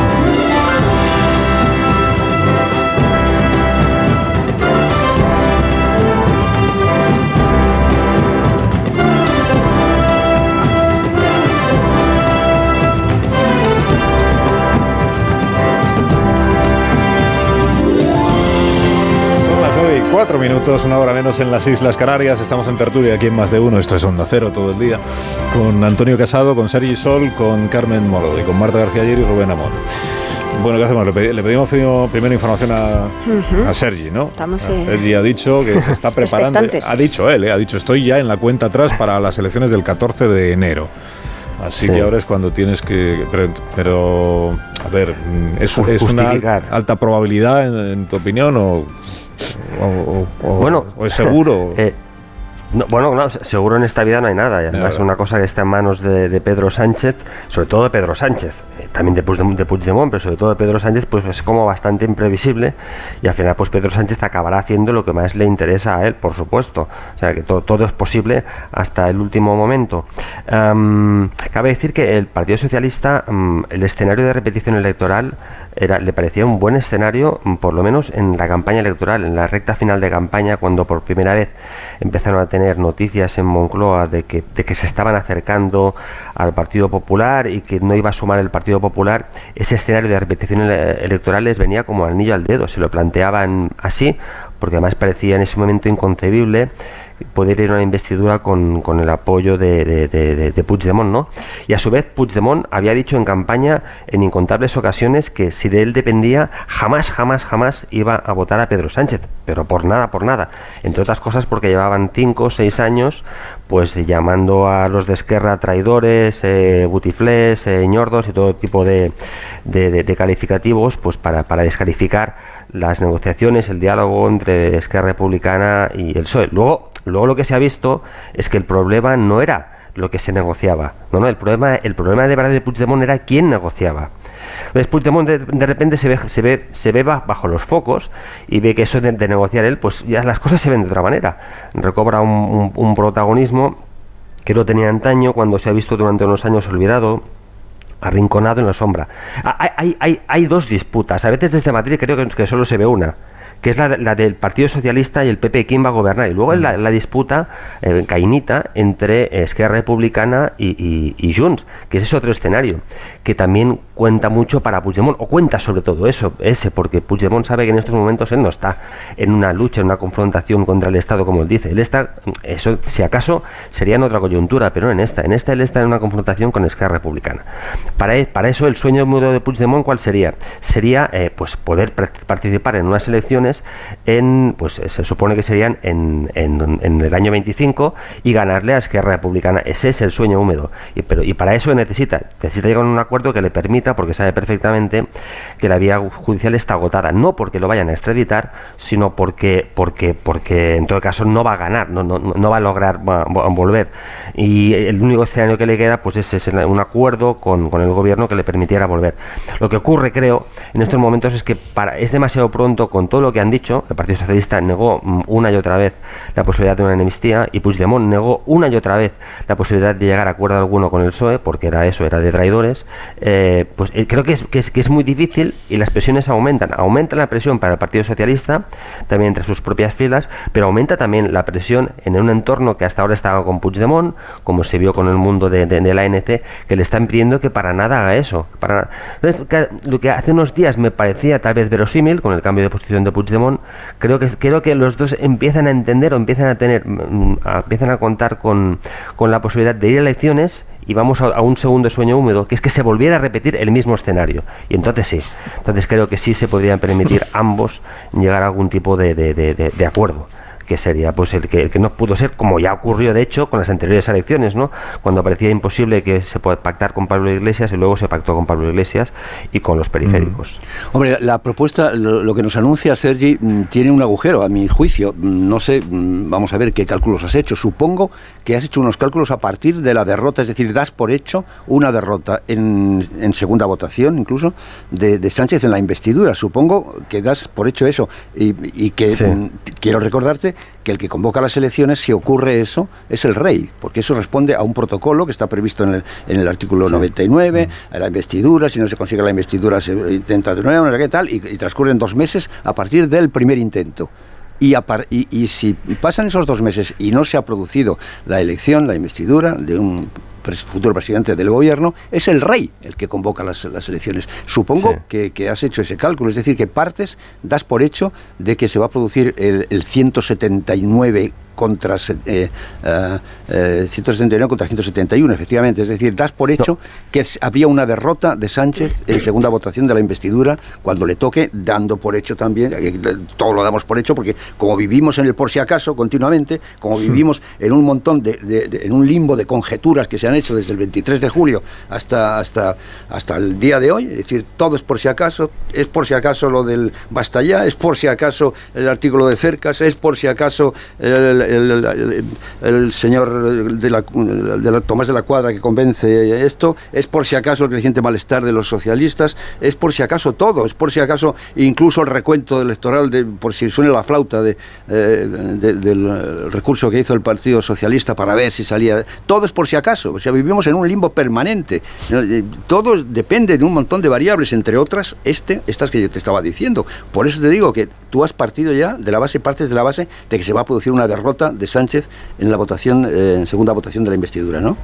Son las 9 y 4 minutos, una hora menos en las Islas Canarias. Estamos en tertulia aquí en Más de Uno. Esto es Onda Cero todo el día. Con Antonio Casado, con Sergi Sol, con Carmen Moro y con Marta García Ayer y Rubén Amón. Bueno, ¿qué hacemos? Le, pedi- le pedimos primero, primero información a, Sergi, ¿no? Estamos, A eh, Sergi ha dicho que se está preparando. Ha dicho él, ¿eh? ha dicho estoy ya en la cuenta atrás para las elecciones del 14 de enero. Así Sí. que ahora es cuando tienes que. Pero, pero A ver, ¿es, una alta probabilidad en, en tu opinión o, o- o- o- Bueno, o es seguro? eh, no, bueno, no, se- seguro en esta vida no hay nada. Y además es una cosa que está en manos de, de Pedro Sánchez, sobre todo de Pedro Sánchez, también de, Puigdemont, de Puigdemont, pero sobre todo de Pedro Sánchez, pues es como bastante imprevisible y al final pues Pedro Sánchez acabará haciendo lo que más le interesa a él, por supuesto. O sea que to- todo es posible hasta el último momento. Am, cabe decir que el Partido Socialista, mm, el escenario de repetición electoral era, le parecía un buen escenario, mm, por lo menos en la campaña electoral, en la recta final de campaña, cuando por primera vez empezaron a tener noticias en Moncloa de que, de que se estaban acercando al Partido Popular y que no iba a sumar el Partido Popular, ese escenario de repetición ele- electoral les venía como anillo al dedo, se lo planteaban así, porque además parecía en ese momento inconcebible poder ir a una investidura con, con el apoyo de, de, de, de- de Puigdemont, ¿no? Y a su vez Puigdemont había dicho en campaña en incontables ocasiones que si de él dependía, jamás, jamás, jamás iba a votar a Pedro Sánchez, pero por nada, por nada. Entre otras cosas porque llevaban cinco o seis años pues llamando a los de Esquerra traidores, eh, butiflés, eh, ñordos y todo tipo de calificativos pues para, para descalificar las negociaciones, el diálogo entre Esquerra Republicana y el PSOE. Luego, luego lo que se ha visto es que el problema no era lo que se negociaba. No, no, el problema, el problema de verdad de Puigdemont era quién negociaba. Entonces Puigdemont de, de repente se ve, se, ve, se ve ba- bajo los focos y ve que eso de, negociar él, pues ya las cosas se ven de otra manera. Recobra un, un- protagonismo que no tenía antaño cuando se ha visto durante unos años olvidado arrinconado en la sombra. Hay, hay, hay, hay dos disputas. A veces desde Madrid creo que solo se ve una que es la, la del Partido Socialista y el PP, quién va a gobernar. Y luego es la, la disputa eh, cainita entre Esquerra Republicana y, y, y Junts, que ese es otro escenario, que también cuenta mucho para Puigdemont, o cuenta sobre todo eso, ese, porque Puigdemont sabe que en estos momentos él no está en una lucha, en una confrontación contra el Estado, como él dice. Él está, eso si acaso sería en otra coyuntura, pero no en esta. En esta él está en una confrontación con Esquerra Republicana. Para, e- para eso el sueño mudo de Puigdemont, ¿cuál sería? Sería eh, pues poder par- participar en unas elecciones en, pues eh, se supone que serían en, en- el año 25 y ganarle a Esquerra Republicana. Ese es el sueño húmedo. Y, pero, y para eso necesita, necesita llegar a un acuerdo que le permita, porque sabe perfectamente que la vía judicial está agotada, no porque lo vayan a extraditar, sino porque, porque, porque en todo caso no va a ganar, no, no, no va a lograr volver. Y el único escenario que le queda pues es, es un acuerdo con, con el gobierno que le permitiera volver. Lo que ocurre, creo, en estos momentos es que para, es demasiado pronto con todo lo que han dicho. El Partido Socialista negó mm, una y otra vez la posibilidad de una amnistía y Puigdemont negó una y otra vez la posibilidad de llegar a acuerdo alguno con el PSOE, porque era eso, era de traidores. Eh, pues eh, creo que es, que, es, que es muy difícil y las presiones aumentan. Aumenta la presión para el Partido Socialista, también entre sus propias filas, pero aumenta también la presión en un entorno que hasta ahora estaba con Puigdemont, como se vio con el mundo de, de- de la que le están pidiendo que para nada haga eso. Para lo que hace unos días me parecía tal vez verosímil con el cambio de posición de Puigdemont, creo que creo que los dos empiezan a entender o empiezan a tener mm, a- empiezan a contar con, con la posibilidad de ir a elecciones y vamos a, un segundo sueño húmedo, que es que se volviera a repetir el mismo escenario. Y entonces sí, entonces creo que sí se podrían permitir ambos llegar a algún tipo de- de acuerdo que sería pues el que, el que no pudo ser, como ya ocurrió de hecho con las anteriores elecciones, ¿no? Cuando parecía imposible que se pueda pactar con Pablo Iglesias y luego se pactó con Pablo Iglesias y con los periféricos. Hombre, la propuesta, lo, lo que nos anuncia Sergi, mm, tiene un agujero, a mi juicio. Mm, No sé, mm, vamos a ver qué cálculos has hecho. Supongo que has hecho unos cálculos a partir de la derrota, es decir, das por hecho una derrota en, en segunda votación, incluso, de, de Sánchez en la investidura. Supongo que das por hecho eso. Y, y que Sí. mm, quiero recordarte que el que convoca las elecciones, si ocurre eso, es el rey, porque eso responde a un protocolo que está previsto en el, en el artículo 99, a la investidura, si no se consigue la investidura se intenta de nuevo, no sé qué tal, y, y transcurren dos meses a partir del primer intento. Y, si pasan esos dos meses y no se ha producido la elección, la investidura de un futuro presidente del gobierno, es el rey el que convoca las, las elecciones. Supongo Sí. que, que has hecho ese cálculo, es decir, que partes, das por hecho de que se va a producir el, el contra eh, eh, 179 contra 171, efectivamente. Es decir, das por hecho que había una derrota de Sánchez en segunda votación de la investidura cuando le toque, dando por hecho también, eh, todo lo damos por hecho, porque como vivimos en el por si acaso continuamente, como vivimos en un montón de, en un limbo de conjeturas que se han hecho desde el 23 de julio hasta, hasta, hasta el día de hoy, es decir, todo es por si acaso, es por si acaso lo del basta ya, es por si acaso el artículo de cercas, es por si acaso el, señor de la, Tomás de la Cuadra que convence esto, es por si acaso el creciente malestar de los socialistas, es por si acaso todo, es por si acaso incluso el recuento electoral, de, por si suena la flauta de, eh, del recurso que hizo el Partido Socialista para ver si salía, todo es por si acaso, o sea, vivimos en un limbo permanente, todo depende de un montón de variables, entre otras este, estas que yo te estaba diciendo, por eso te digo que tú has partido ya de la base, partes de la base de que se va a producir una derrota de Sánchez en la votación, eh, en segunda votación de la investidura, ¿no?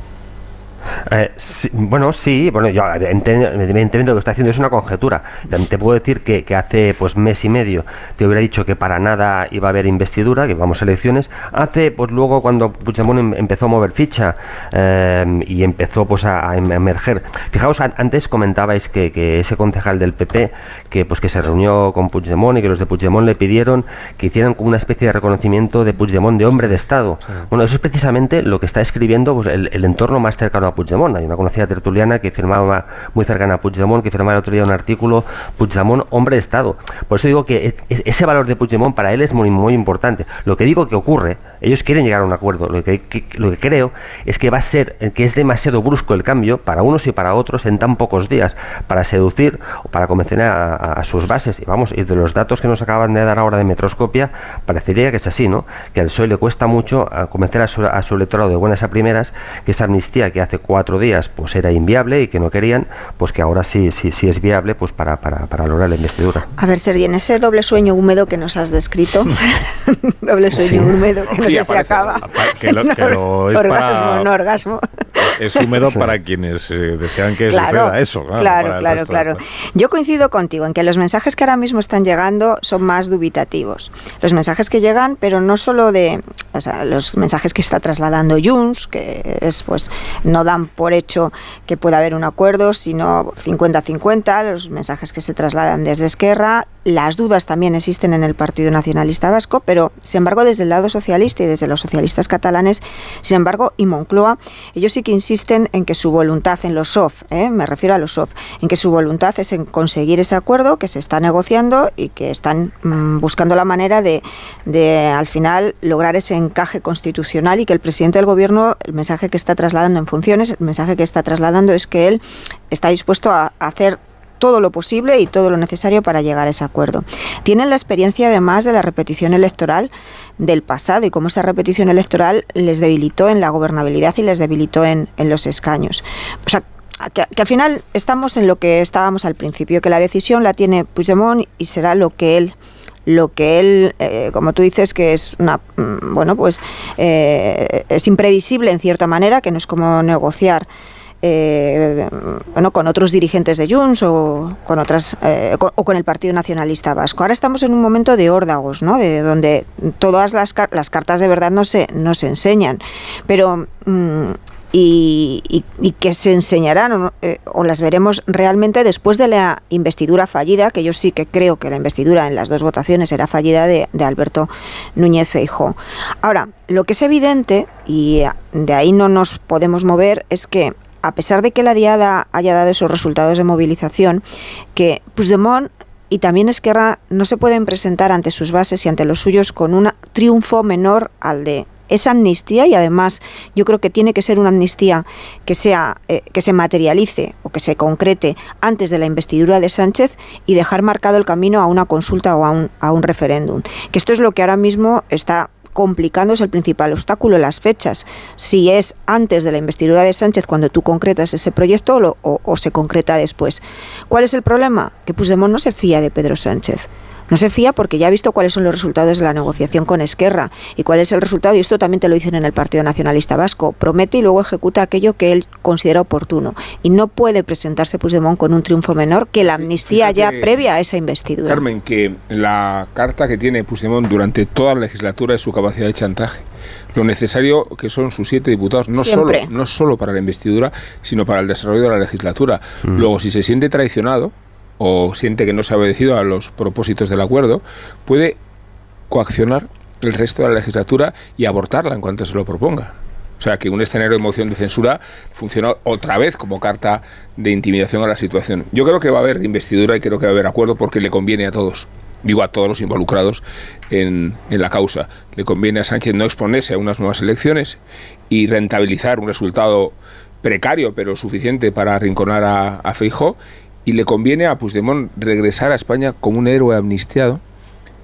Eh, bueno, sí, bueno, yo evidentemente lo que está haciendo es una conjetura. Te puedo decir que, hace pues mes y medio te hubiera dicho que para nada iba a haber investidura, que vamos a elecciones. Hace, pues luego cuando Puigdemont em, empezó a mover ficha em, y empezó pues a, em, emerger. Fijaos, antes comentabais que, ese concejal del PP que pues que se reunió con Puigdemont y que los de Puigdemont le pidieron que hicieran como una especie de reconocimiento de Puigdemont de hombre de Estado. Bueno, eso es precisamente lo que está escribiendo pues, el, el entorno más cercano a Puigdemont. Hay una conocida tertuliana que firmaba muy cercana a Puigdemont, que firmaba el otro día un artículo, Puigdemont, hombre de Estado. Por eso digo que ese valor de Puigdemont para él es muy, muy importante. Lo que digo que ocurre, ellos quieren llegar a un acuerdo. Lo que, lo que creo es que va a ser, que es demasiado brusco el cambio para unos y para otros en tan pocos días, para seducir o para convencer a, sus bases. Y vamos, y de los datos que nos acaban de dar ahora de Metroscopia, parecería que es así, ¿no? Que al PSOE le cuesta mucho convencer a su, a su electorado de buenas a primeras que esa amnistía que hace cuatro días pues era inviable y que no querían, pues que ahora sí, sí, sí es viable pues para, para, para lograr la investidura. A ver, Sergi, en ese doble sueño húmedo que nos has descrito, doble sueño húmedo que no sé si acaba. Que lo, que lo es orgasmo, para, no orgasmo. Es húmedo para quienes eh, desean que suceda eso. Claro, claro, claro. Yo coincido contigo en que los mensajes que ahora mismo están llegando son más dubitativos. Los mensajes que llegan, pero no solo de, o sea, los mensajes que está trasladando Junts, que es pues no dan por hecho que pueda haber un acuerdo, sino 50-50, los mensajes que se trasladan desde Esquerra, las dudas también existen en el Partido Nacionalista Vasco, pero sin embargo desde el lado socialista y desde los socialistas catalanes, sin embargo, y Moncloa, ellos sí que insisten en que su voluntad en los SOF, ¿eh? me refiero a los SOF, en que su voluntad es en conseguir ese acuerdo que se está negociando y que están mm, buscando la manera de, de al final lograr ese encaje constitucional y que el presidente del gobierno, el mensaje que está trasladando en funciones, el mensaje que está trasladando es que él está dispuesto a hacer todo lo posible y todo lo necesario para llegar a ese acuerdo. Tienen la experiencia además de la repetición electoral del pasado y cómo esa repetición electoral les debilitó en la gobernabilidad y les debilitó en, los escaños. O sea, que, al final estamos en lo que estábamos al principio, que la decisión la tiene Puigdemont y será lo que él lo que él, eh, como tú dices, que es una, mm, bueno, pues eh, es imprevisible en cierta manera, que no es como negociar eh, con otros dirigentes de Junts o con otras eh, o con el Partido Nacionalista Vasco. Ahora estamos en un momento de órdagos, ¿no? De donde todas las, las cartas de verdad no se, no se enseñan. Pero mm, y, que se enseñarán eh, o, las veremos realmente después de la investidura fallida, que yo sí que creo que la investidura en las dos votaciones era fallida de, de Alberto Núñez Feijóo. Ahora, lo que es evidente, y de ahí no nos podemos mover, es que a pesar de que la Diada haya dado esos resultados de movilización, que Puigdemont y también Esquerra no se pueden presentar ante sus bases y ante los suyos con un triunfo menor al de esa amnistía y además yo creo que tiene que ser una amnistía que sea eh, que se materialice o que se concrete antes de la investidura de Sánchez y dejar marcado el camino a una consulta o a un, a un referéndum que esto es lo que ahora mismo está complicándose el principal obstáculo, las fechas. Si es antes de la investidura de Sánchez cuando tú concretas ese proyecto o, se concreta después. ¿Cuál es el problema? Que Puigdemont no se fía de Pedro Sánchez. No se fía porque ya ha visto cuáles son los resultados de la negociación con Esquerra y cuál es el resultado, y esto también te lo dicen en el Partido Nacionalista Vasco, promete y luego ejecuta aquello que él considera oportuno. Y no puede presentarse Puigdemont con un triunfo menor que la amnistía ya previa a esa investidura. Carmen, que la carta que tiene Puigdemont durante toda la legislatura es su capacidad de chantaje lo necesario que son sus siete diputados, no solo, no solo para la investidura, sino para el desarrollo de la legislatura. Mm. Luego, si se siente traicionado o siente que no se ha obedecido a los propósitos del acuerdo, puede coaccionar el resto de la legislatura y abortarla en cuanto se lo proponga. O sea, que un escenario de moción de censura funciona otra vez como carta de intimidación a la situación. Yo creo que va a haber investidura y creo que va a haber acuerdo porque le conviene a todos digo a todos los involucrados en, la causa. Le conviene a Sánchez no exponerse a unas nuevas elecciones y rentabilizar un resultado precario pero suficiente para arrinconar a, a y le conviene a Puigdemont regresar a España como un héroe amnistiado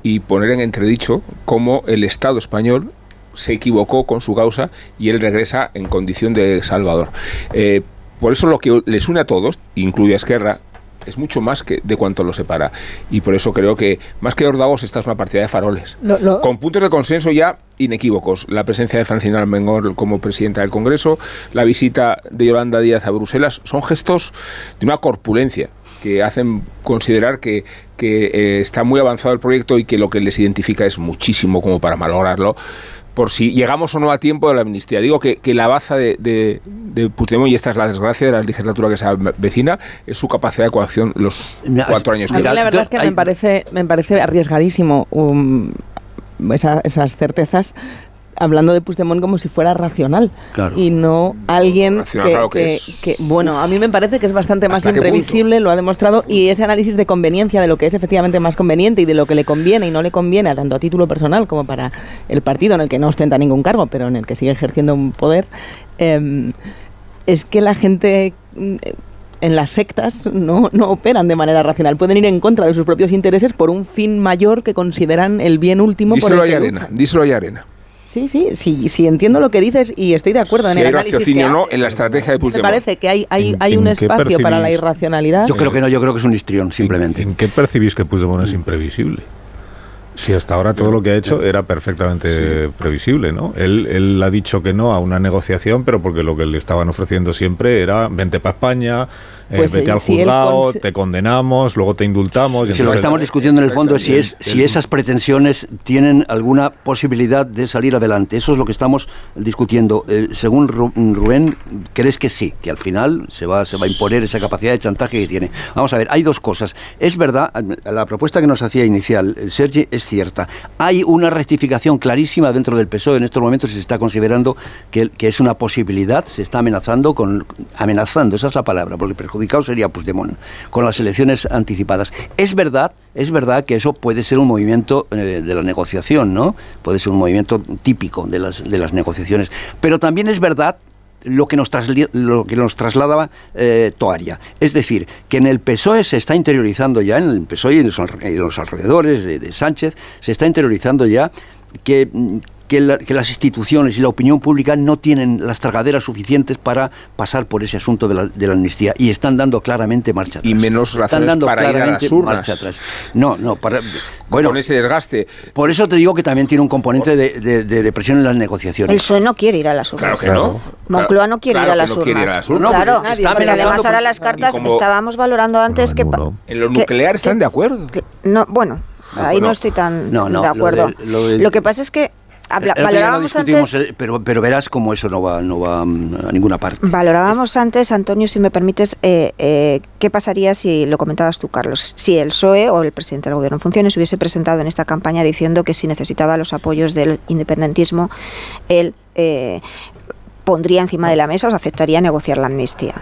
y poner en entredicho cómo el Estado español se equivocó con su causa y él regresa en condición de salvador. Eh, por eso lo que les une a todos, incluye a Esquerra, es mucho más que de cuanto lo separa. Y por eso creo que, más que Ordagos, esta es una partida de faroles. Con puntos de consenso ya inequívocos. La presencia de Francina Almengor como presidenta del Congreso, la visita de Yolanda Díaz a Bruselas, son gestos de una corpulencia que hacen considerar que, que eh, está muy avanzado el proyecto y que lo que les identifica es muchísimo como para malograrlo por si llegamos o no a tiempo de la amnistía. Digo que, la baza de, de, Puigdemont, y esta es la desgracia de la legislatura que se avecina, es su capacidad de coacción los cuatro años que A la verdad es que me parece, me parece arriesgadísimo um, esas certezas hablando de Puigdemont como si fuera racional y no alguien que, bueno, a mí me parece que es bastante más imprevisible, lo ha demostrado, y ese análisis de conveniencia de lo que es efectivamente más conveniente y de lo que le conviene y no le conviene, tanto a título personal como para el partido en el que no ostenta ningún cargo, pero en el que sigue ejerciendo un poder, em, es que la gente mm, en las sectas no, no operan de manera racional. Pueden ir en contra de sus propios intereses por un fin mayor que consideran el bien último. Díselo por el que arena, díselo a arena. Sí, sí, sí, sí, entiendo lo que dices y estoy de acuerdo en el hay raciocinio no en la estrategia de Puigdemont. Me parece que hay, hay, hay un espacio para la irracionalidad. Yo creo que no, yo creo que es un histrión, simplemente. ¿En, qué percibís que Puigdemont es imprevisible? Si hasta ahora todo lo que ha hecho era perfectamente previsible, ¿no? Él, él ha dicho que no a una negociación, pero porque lo que le estaban ofreciendo siempre era vente para España, eh, pues, vete al juzgado, te condenamos, luego te indultamos. Si lo que estamos discutiendo en el fondo es si, es, si esas pretensiones tienen alguna posibilidad de salir adelante. Eso es lo que estamos discutiendo. Eh, según Rubén, ¿crees que sí? Que al final se va, se va a imponer esa capacidad de chantaje que tiene. Vamos a ver, hay dos cosas. Es verdad, la propuesta que nos hacía inicial eh, Sergi es cierta. Hay una rectificación clarísima dentro del PSOE. En estos momentos se está considerando que, que es una posibilidad, se está amenazando con... Amenazando, esa es la palabra, porque perjudicado sería Puigdemont, con las elecciones anticipadas. Es verdad, es verdad que eso puede ser un movimiento eh, de la negociación, ¿no? Puede ser un movimiento típico de las, de las negociaciones. Pero también es verdad lo que nos, lo que nos trasladaba eh, Toaria. Es decir, que en el PSOE se está interiorizando ya, en el PSOE y en los, alrededores de, de Sánchez, se está interiorizando ya que, que, las instituciones y la opinión pública no tienen las tragaderas suficientes para pasar por ese asunto de la, amnistía y están dando claramente marcha atrás. Y menos razones están dando para ir a las urnas. Marcha atrás. No, no, para, bueno, con ese desgaste. Por eso te digo que también tiene un componente de, de, presión en las negociaciones. El PSOE no quiere ir a las urnas. Claro que no. Moncloa no quiere ir, a las urnas. claro, porque además ahora las cartas estábamos valorando antes que... En lo nuclear están de acuerdo. No, bueno, ahí no estoy tan de acuerdo. lo que pasa es que valorábamos antes, pero, pero verás cómo eso no va, no va a ninguna parte. Valorábamos antes, Antonio, si me permites, eh, eh, qué pasaría si, lo comentabas tú, Carlos, si el PSOE o el presidente del gobierno en funciones hubiese presentado en esta campaña diciendo que si necesitaba los apoyos del independentismo, él eh, pondría encima de la mesa, os afectaría negociar la amnistía.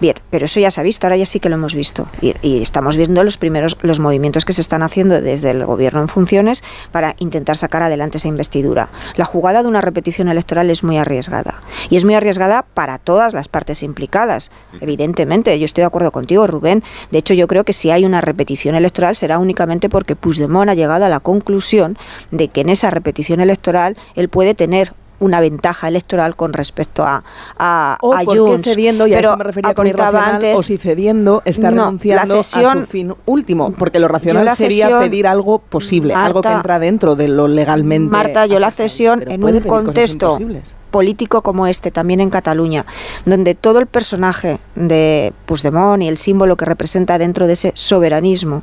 Bien, pero eso ya se ha visto, ahora ya sí que lo hemos visto. Y, estamos viendo los primeros, los movimientos que se están haciendo desde el gobierno en funciones para intentar sacar adelante esa investidura. La jugada de una repetición electoral es muy arriesgada. Y es muy arriesgada para todas las partes implicadas. Evidentemente, yo estoy de acuerdo contigo, Rubén. De hecho, yo creo que si hay una repetición electoral será únicamente porque Puigdemont ha llegado a la conclusión de que en esa repetición electoral él puede tener una ventaja electoral con respecto a, a, o a porque cediendo, y a Pero esto me refería con irracional, antes- o si cediendo está No, renunciando cesión- a su fin último, porque lo racional sería cesión- pedir algo posible, algo que entra dentro de lo legalmente. Marta, yo la cesión en un contexto político como este, también en Cataluña, donde todo el personaje de Puigdemont y el símbolo que representa dentro de ese soberanismo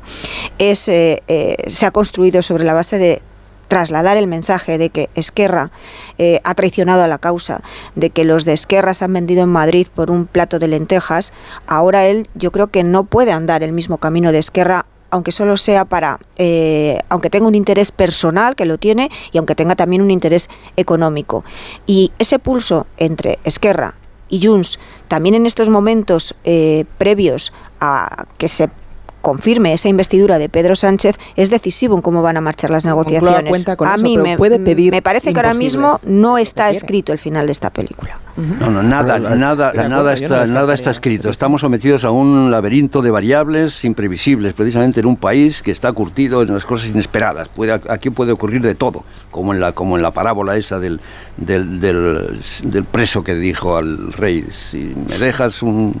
es, eh, eh, se ha construido sobre la base de trasladar el mensaje de que Esquerra eh, ha traicionado a la causa, de que los de Esquerra se han vendido en Madrid por un plato de lentejas, ahora él yo creo que no puede andar el mismo camino de Esquerra aunque solo sea para, eh, aunque tenga un interés personal, que lo tiene, y aunque tenga también un interés económico. Y ese pulso entre Esquerra y Junts, también en estos momentos eh, previos a que se confirme esa investidura de Pedro Sánchez, es decisivo en cómo van a marchar las negociaciones. con a eso, mí me, puede pedir me parece que ahora mismo no está escrito el final de esta película. No, no, nada, nada, nada no está, nada está escrito. Estamos sometidos a un laberinto de variables imprevisibles, precisamente en un país que está curtido en las cosas inesperadas. Puede, aquí puede ocurrir de todo, como en la, como en la parábola esa del, del, del, del preso que dijo al rey, si me dejas un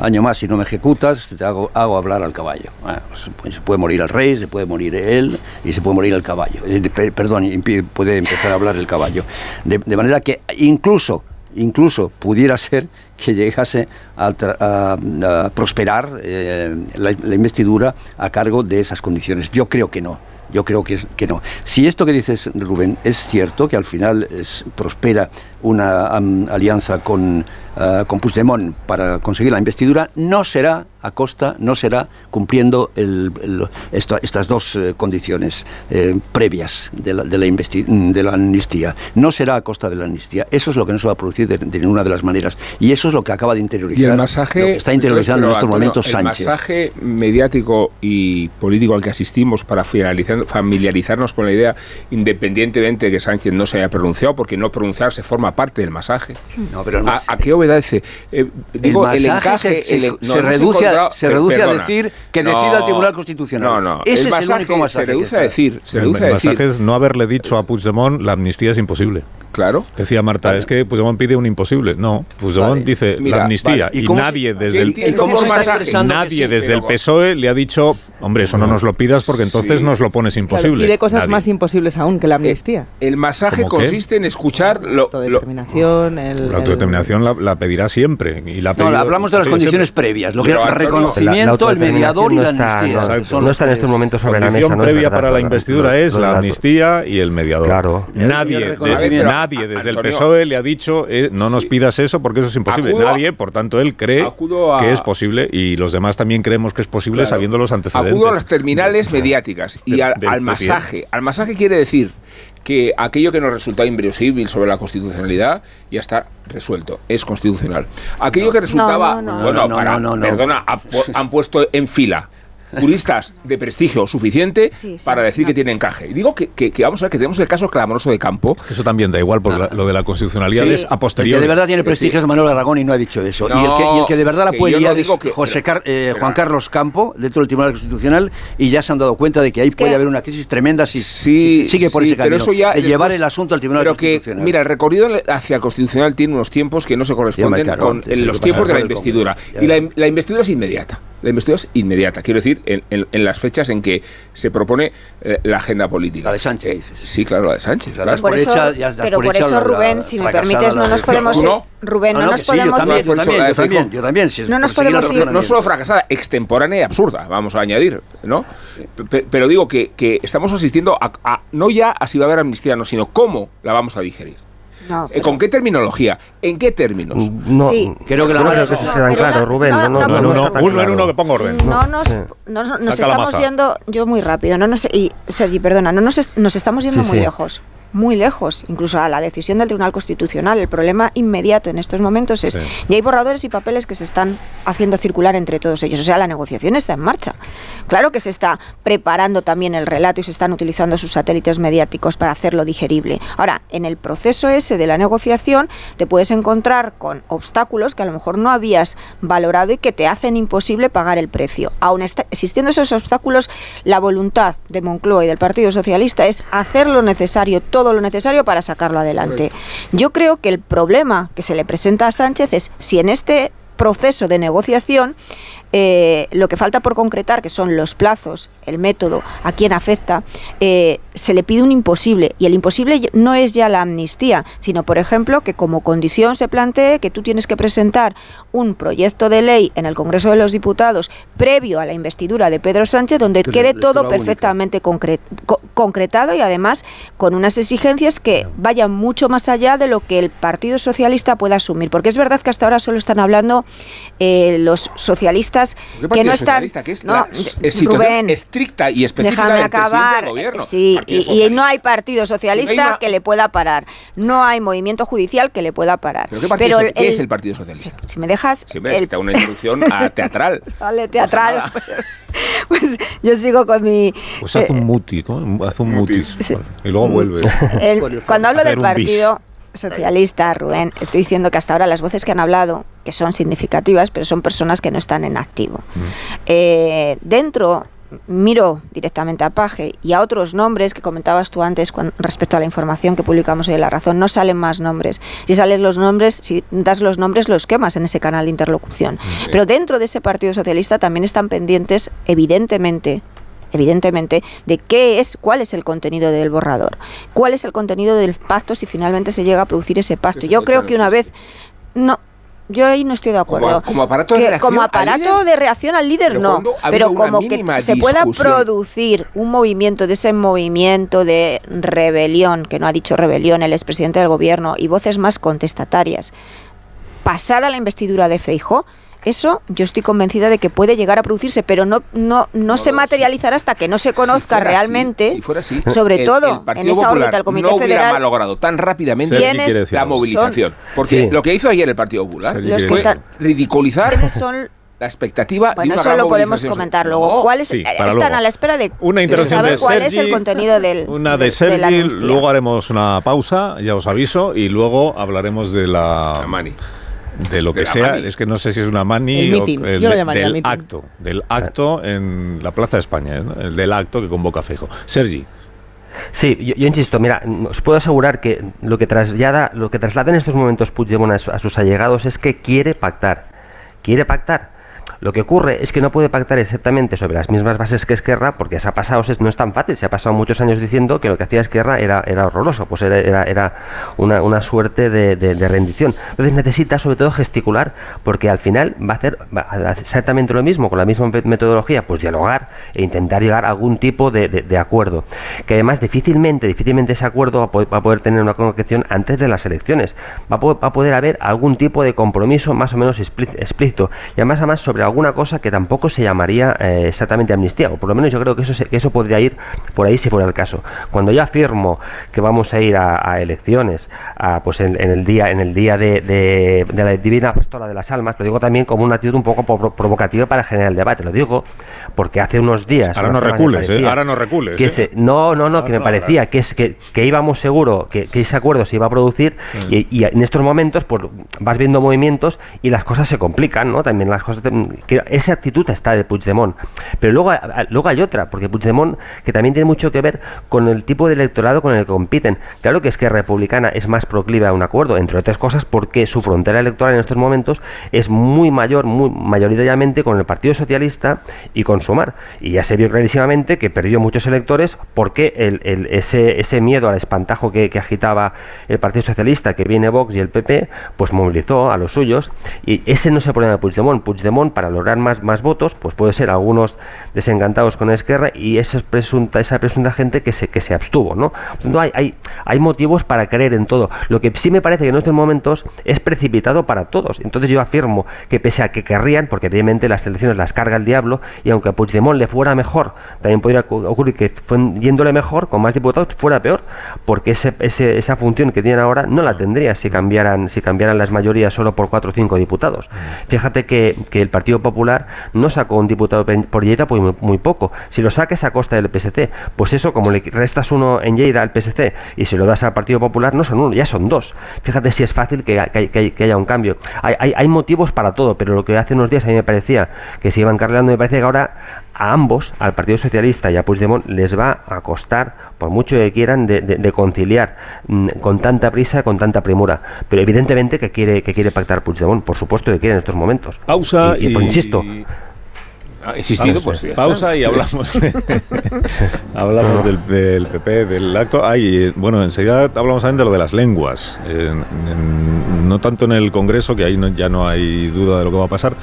año más y no me ejecutas, te hago, hablar al caballo. Bueno, pues, pues, se puede morir el rey, se puede morir él y se puede morir el caballo. Eh, perdón, puede empezar a hablar el caballo. De, manera que incluso, incluso pudiera ser que llegase a, prosperar eh, la, investidura a cargo de esas condiciones. Yo creo que no. Yo creo que, no. Si esto que dices, Rubén, es cierto, que al final prospera una am, alianza con, ah, con Puigdemont para conseguir la investidura, no será a costa, no será cumpliendo el- el- esta- estas dos eh, condiciones eh, previas de la, de, la de la amnistía. No será a costa de la amnistía. Eso es lo que no se va a producir de, de ninguna de las maneras. Y eso es lo que acaba de interiorizar. Y el masaje. lo que está interiorizando en estos momentos el Sánchez. masaje mediático y político al que asistimos para familiarizarnos con la idea, independientemente de que Sánchez no se haya pronunciado, porque no pronunciarse forma parte del masaje. No, pero el ¿A, mas- a qué obedece? Eh, digo, el el masaje encaje. se, el- no, reduce, a, se eh, reduce a decir que No, decida el Tribunal Constitucional. No, no. Ese el es el masaje único masaje. se reduce a decir. Se El, reduce a el decir. mensaje es no haberle dicho a Puigdemont la amnistía es imposible. Claro. Decía Marta, es que Puigdemont pide un imposible. No, Puigdemont Vale. dice Mira, la amnistía vale. ¿Y y, nadie desde el ¿Y expresando nadie sí, desde el PSOE le ha dicho, hombre, eso no nos lo pidas porque entonces Sí. nos lo pones Claro, imposible. pide cosas Nadie. más imposibles aún que la amnistía. El masaje consiste en escuchar lo, lo- Autodeterminación, el, La autodeterminación la, la pedirá siempre. Y la No, hablamos de las condiciones siempre. previas, lo que es reconocimiento, el mediador y la no está, amnistía. no, Exacto. no está en estos momentos sobre la Condición mesa. no es previa verdad, para la no, investidura no, es no, la no, amnistía y el mediador. Claro. Nadie, desde, nadie desde el. PSOE le ha dicho eh, no nos Sí. pidas eso porque eso es imposible. Nadie, por tanto, él cree que es posible y los demás también creemos que es posible Claro. sabiendo los antecedentes. Acudo a las terminales mediáticas y al, masaje. Al masaje quiere decir que aquello que nos resultaba inverosímil sobre la constitucionalidad ya está resuelto, es constitucional. Aquello que resultaba, no, no. bueno, No, no, para- no, no, no. perdona, han puesto en fila juristas de prestigio suficiente Sí, sí, para decir que tiene encaje. Y digo que, que- que vamos a ver que tenemos el caso clamoroso de campo. Eso también da igual, porque la- lo de la constitucionalidad Sí. es a El que de verdad tiene prestigio es Manuel Aragón y no ha dicho eso. y, el que, y el que de verdad la que puede no digo es que- José pero- Car- eh, pero- Juan Carlos Campo, dentro del Tribunal Constitucional, y ya se han dado cuenta de que ahí que- puede haber una crisis tremenda si, Sí, si sigue por sí, ese pero camino. eso ya de llevar después- el asunto al Tribunal Pero que, Constitucional. mira, el recorrido hacia el Constitucional tiene unos tiempos que no se corresponden claro, con los que tiempos de la por investidura. Y la, la investidura es inmediata. La investidura es inmediata. Quiero decir, en, en- en las fechas en que se propone eh, la agenda política. La de Sánchez, dices. Sí, claro, la de Sánchez. sea, claro. das Por por eso, hecha- ya das pero por eso, la- la Rubén, si me permites, no nos ¿Tú podemos no? ir, Rubén, no, No, no, nos yo podemos también, yo también, la yo también, yo también. si No nos podemos ir- no, solo fracasada, extemporánea y absurda, vamos a añadir, ¿no? Pe- Pero digo que, que estamos asistiendo a, a- no ya a si va a haber amnistía, no, sino cómo la vamos a digerir. No, Eh, pero- ¿Con qué terminología? ¿En qué términos? No, Sí. Creo que la no creo que No, se dan claro, no- Rubén. no, No, no, no, No, no, no, no no, está uno en claro. uno que ponga orden. No nos, Sí. no nos- nos estamos yendo, yo muy rápido, no nos, y Sergi, perdona, no nos, nos estamos yendo Sí, muy sí. lejos, muy lejos, incluso a la decisión del Tribunal Constitucional. El problema inmediato en estos momentos es, Sí. ya hay borradores y papeles que se están haciendo circular entre todos ellos, o sea, la negociación está en marcha. Claro que se está preparando también el relato y se están utilizando sus satélites mediáticos para hacerlo digerible. Ahora, en el proceso ese de la negociación te puedes encontrar con obstáculos que a lo mejor no habías valorado y que te hacen imposible pagar el precio. Aún existiendo esos obstáculos, la voluntad de Moncloa y del Partido Socialista es hacer lo necesario, todo lo necesario para sacarlo adelante. Yo creo que el problema que se le presenta a Sánchez es si en este proceso de negociación eh, lo que falta por concretar, que son los plazos, el método, a quién afecta, eh, se le pide un imposible. Y el imposible no es ya la amnistía, sino, por ejemplo, que como condición se plantee que tú tienes que presentar un proyecto de ley en el Congreso de los Diputados previo a la investidura de Pedro Sánchez, donde quede todo perfectamente concretado y además con unas exigencias que vayan mucho más allá de lo que el Partido Socialista pueda asumir. Porque es verdad que hasta ahora solo están hablando eh, los socialistas que no están. Que es la situación estricta y específica déjame acabar. Sí, y, no hay partido socialista que le pueda parar. No hay movimiento judicial que le pueda parar. ¿Pero qué, es el Partido Socialista? Si, me dejas. Sí, una introducción teatral. Vale, teatral. pues yo sigo con mi. Pues haz un muti, ¿no? Haz un mutis. Y luego vuelve. cuando hablo del partido socialista, Rubén, estoy diciendo que hasta ahora las voces que han hablado, que son significativas, pero son personas que no están en activo. Mm. Eh, dentro miro directamente a Paje y a otros nombres que comentabas tú antes con respecto a la información que publicamos hoy en La Razón, no salen más nombres. Si salen los nombres, si das los nombres, los quemas en ese canal de interlocución. Pero dentro de ese Partido Socialista también están pendientes, evidentemente, evidentemente, de qué es, cuál es el contenido del borrador, cuál es el contenido del pacto si finalmente se llega a producir ese pacto. Yo creo que una vez no, yo ahí no estoy de acuerdo. Como, aparato, de, reacción como aparato de reacción al líder, no. Pero como que se pueda producir un movimiento de ese movimiento de rebelión, que no ha dicho rebelión el expresidente del gobierno, y voces más contestatarias, pasada la investidura de Feijo, eso yo estoy convencida de que puede llegar a producirse, pero no, no, no, se materializará hasta que no se conozca realmente, sobre todo en esa órbita del Comité no Federal. No logrado tan rápidamente la movilización. Porque lo que hizo ayer el Partido Popular fue ridiculizar la expectativa bueno, de una eso lo podemos comentar luego. ¿Cuáles están a la espera de una intervención saber de cuál es el contenido del una de, Sergi, luego haremos una pausa, ya os aviso, y luego hablaremos de la, de lo que sea, es que no sé si es una mani o del acto, del acto en la Plaza de España, el del acto que convoca Fejo. Sergi. Sí, yo, insisto, mira, os puedo asegurar que lo que traslada, lo que traslada en estos momentos Puigdemont a sus allegados es que quiere pactar, quiere pactar lo que ocurre es que no puede pactar exactamente sobre las mismas bases que Esquerra, porque se ha pasado, no es tan fácil, se ha pasado muchos años diciendo que lo que hacía Esquerra era, era horroroso, pues era, era, una, suerte de, rendición. Entonces necesita sobre todo gesticular, porque al final va a hacer exactamente lo mismo, con la misma metodología, pues dialogar e intentar llegar a algún tipo de, acuerdo. Que además difícilmente, difícilmente ese acuerdo va a poder, tener una concreción antes de las elecciones. Va a, poder, va a poder haber algún tipo de compromiso más o menos explícito. Y además, además alguna cosa que tampoco se llamaría eh, exactamente amnistía, o por lo menos yo creo que eso, eso podría ir por ahí si fuera el caso. Cuando yo afirmo que vamos a ir a, elecciones a, pues en, el día, en el día de, la Divina Pastora de las Almas, lo digo también como una actitud un poco provocativa para generar el debate, lo digo porque hace unos días... Ahora no recules, ¿eh? ahora no recules. Que ¿eh? no, no, no, que me parecía que, es, que, que, íbamos seguro que, ese acuerdo se iba a producir y, en estos momentos pues, vas viendo movimientos y las cosas se complican, ¿no? También las cosas que esa actitud está de Puigdemont. Pero luego, luego hay otra, porque Puigdemont, que también tiene mucho que ver con el tipo de electorado con el que compiten. Claro que es que Republicana es más proclive a un acuerdo, entre otras cosas porque su frontera electoral en estos momentos es muy mayor, muy mayoritariamente con el Partido Socialista y con Sumar. Y ya se vio clarísimamente que perdió muchos electores porque el, ese, ese miedo al espantajo que, que agitaba el Partido Socialista, que viene Vox y el PP, pues movilizó a los suyos. Y ese no es el problema de Puigdemont. Puigdemont, para lograr más, más votos, pues puede ser algunos desencantados con Esquerra y esa presunta, esa presunta gente que se, que se abstuvo, ¿no? no hay, hay, hay motivos para creer en todo. Lo que sí me parece que en estos momentos es precipitado para todos. Entonces yo afirmo que pese a que querrían, porque evidentemente las elecciones las carga el diablo, y aunque a Puigdemont le fuera mejor, también podría ocurrir que yéndole mejor, con más diputados, fuera peor, porque ese, ese, esa función que tienen ahora no la tendría si cambiaran, si cambiaran las mayorías solo por cuatro o cinco diputados. Fíjate que, que el Partido Popular no sacó un diputado por Lleida pues muy, poco. Si lo saques a costa del PSC, pues eso, como le restas uno en Lleida al PSC y si lo das al Partido Popular, no son uno, ya son dos. Fíjate si es fácil que, haya un cambio. Hay, hay, motivos para todo, pero lo que hace unos días a mí me parecía que se iban cargando, me parece que ahora a ambos, al Partido Socialista y a Puigdemont, les va a costar, por mucho que quieran, de, conciliar mm, con tanta prisa, con tanta premura. Pero evidentemente que quiere, que quiere pactar Puigdemont, por supuesto que quiere en estos momentos. Pausa y, pues, insisto, insistido, pues Pausa y hablamos, hablamos del, PP, del acto. Ay, bueno, enseguida hablamos también de lo de las lenguas. no tanto en el Congreso, que ahí ya no hay duda de lo que va a pasar,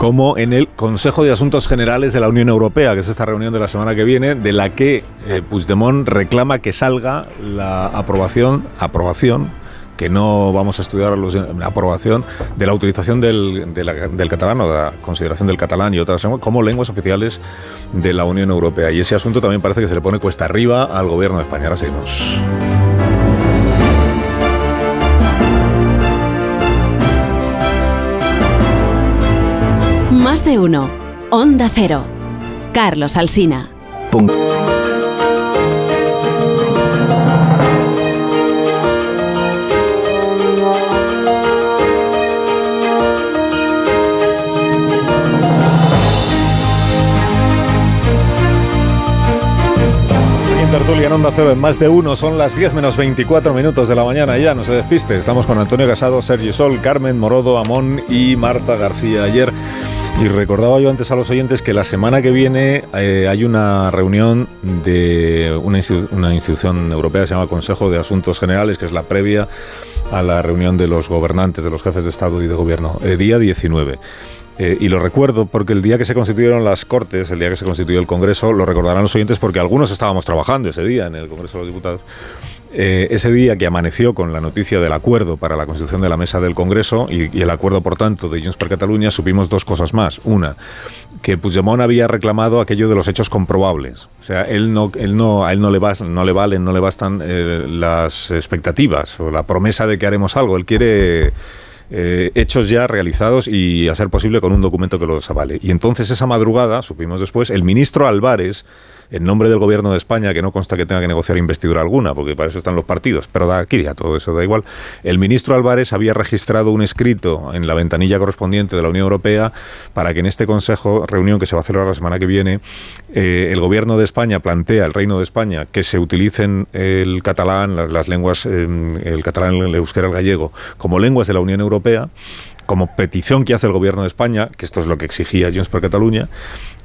como en el Consejo de Asuntos Generales de la Unión Europea, que es esta reunión de la semana que viene, de la que eh, Puigdemont reclama que salga la aprobación, aprobación que no vamos a estudiar la aprobación de la utilización del, del catalán o de la consideración del catalán y otras lenguas como lenguas oficiales de la Unión Europea. Y ese asunto también parece que se le pone cuesta arriba al gobierno de España. Ahora. Más de uno. Onda Cero. Carlos Alsina. Tertulia en Onda Cero en más de uno. Son las 10 menos 24 minutos de la mañana ya, no se despiste. Estamos con Antonio Casado, Sergio Sol, Carmen Morodo, Amón y Marta García ayer. Y recordaba yo antes a los oyentes que la semana que viene eh, hay una reunión de una, institución europea que se llama Consejo de Asuntos Generales, que es la previa a la reunión de los gobernantes, de los jefes de Estado y de Gobierno, el día 19. Eh, y lo recuerdo porque el día que se constituyeron las Cortes, el día que se constituyó el Congreso, lo recordarán los oyentes porque algunos estábamos trabajando ese día en el Congreso de los Diputados. Eh, ese día que amaneció con la noticia del acuerdo para la constitución de la mesa del Congreso y, el acuerdo, por tanto, de Junts per Cataluña, supimos dos cosas más. Una, que Puigdemont había reclamado aquello de los hechos comprobables. O sea, él no, él no, a él no le, no le valen, no le bastan eh, las expectativas o la promesa de que haremos algo. Él quiere eh, hechos ya realizados y a ser posible con un documento que los avale. Y entonces esa madrugada, supimos después, el ministro Álvarez en nombre del gobierno de España, que no consta que tenga que negociar investidura alguna, porque para eso están los partidos, pero da aquí ya todo eso da igual, el ministro Álvarez había registrado un escrito en la ventanilla correspondiente de la Unión Europea para que en este Consejo, reunión que se va a celebrar la semana que viene, eh, el gobierno de España plantea, el Reino de España, que se utilicen el catalán, las, lenguas, em, el catalán, el euskera, el gallego, como lenguas de la Unión Europea, como petición que hace el gobierno de España, que esto es lo que exigía Junts por Cataluña,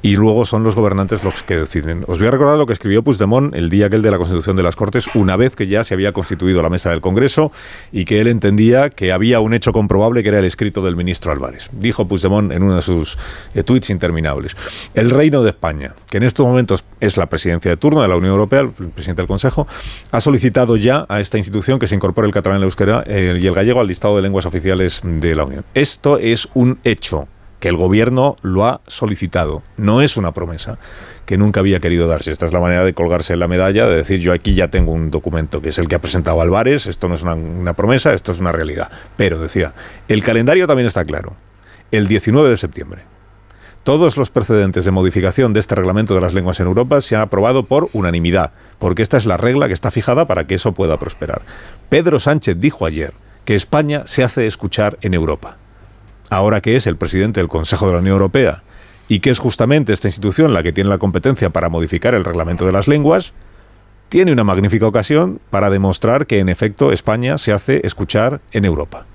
y luego son los gobernantes los que deciden. Os voy a recordar lo que escribió Puigdemont el día aquel de la constitución de las Cortes, una vez que ya se había constituido la mesa del Congreso y que él entendía que había un hecho comprobable que era el escrito del ministro Álvarez. Dijo Puigdemont en uno de sus eh, tweets interminables. El Reino de España, que en estos momentos es la presidencia de turno de la Unión Europea, el presidente del Consejo, ha solicitado ya a esta institución que se incorpore el catalán, euskera eh, y el gallego al listado de lenguas oficiales de la Unión. Esto es un hecho que el gobierno lo ha solicitado. No es una promesa que nunca había querido darse. Esta es la manera de colgarse la medalla, de decir yo aquí ya tengo un documento que es el que ha presentado Álvarez, esto no es una, promesa, esto es una realidad. Pero decía, el calendario también está claro. El 19 de septiembre. Todos los precedentes de modificación de este reglamento de las lenguas en Europa se han aprobado por unanimidad, porque esta es la regla que está fijada para que eso pueda prosperar. Pedro Sánchez dijo ayer que España se hace escuchar en Europa ahora que es el presidente del Consejo de la Unión Europea y que es justamente esta institución la que tiene la competencia para modificar el reglamento de las lenguas, tiene una magnífica ocasión para demostrar que en efecto España se hace escuchar en Europa.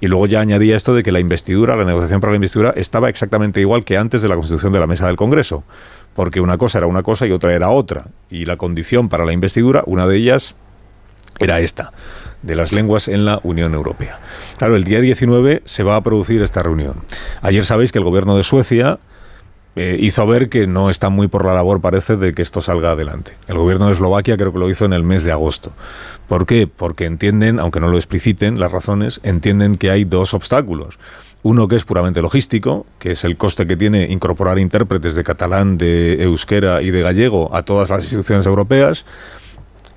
Y luego ya añadía esto de que la investidura, la negociación para la investidura, estaba exactamente igual que antes de la constitución de la mesa del Congreso, porque una cosa era una cosa y otra era otra. Y la condición para la investidura, una de ellas, era esta de las lenguas en la Unión Europea. Claro, el día 19 se va a producir esta reunión. Ayer sabéis que el gobierno de Suecia eh, hizo ver que no está muy por la labor, parece, de que esto salga adelante. El gobierno de Eslovaquia creo que lo hizo en el mes de agosto. ¿Por qué? Porque entienden, aunque no lo expliciten las razones, entienden que hay dos obstáculos. Uno que es puramente logístico, que es el coste que tiene incorporar intérpretes de catalán, de euskera y de gallego a todas las instituciones europeas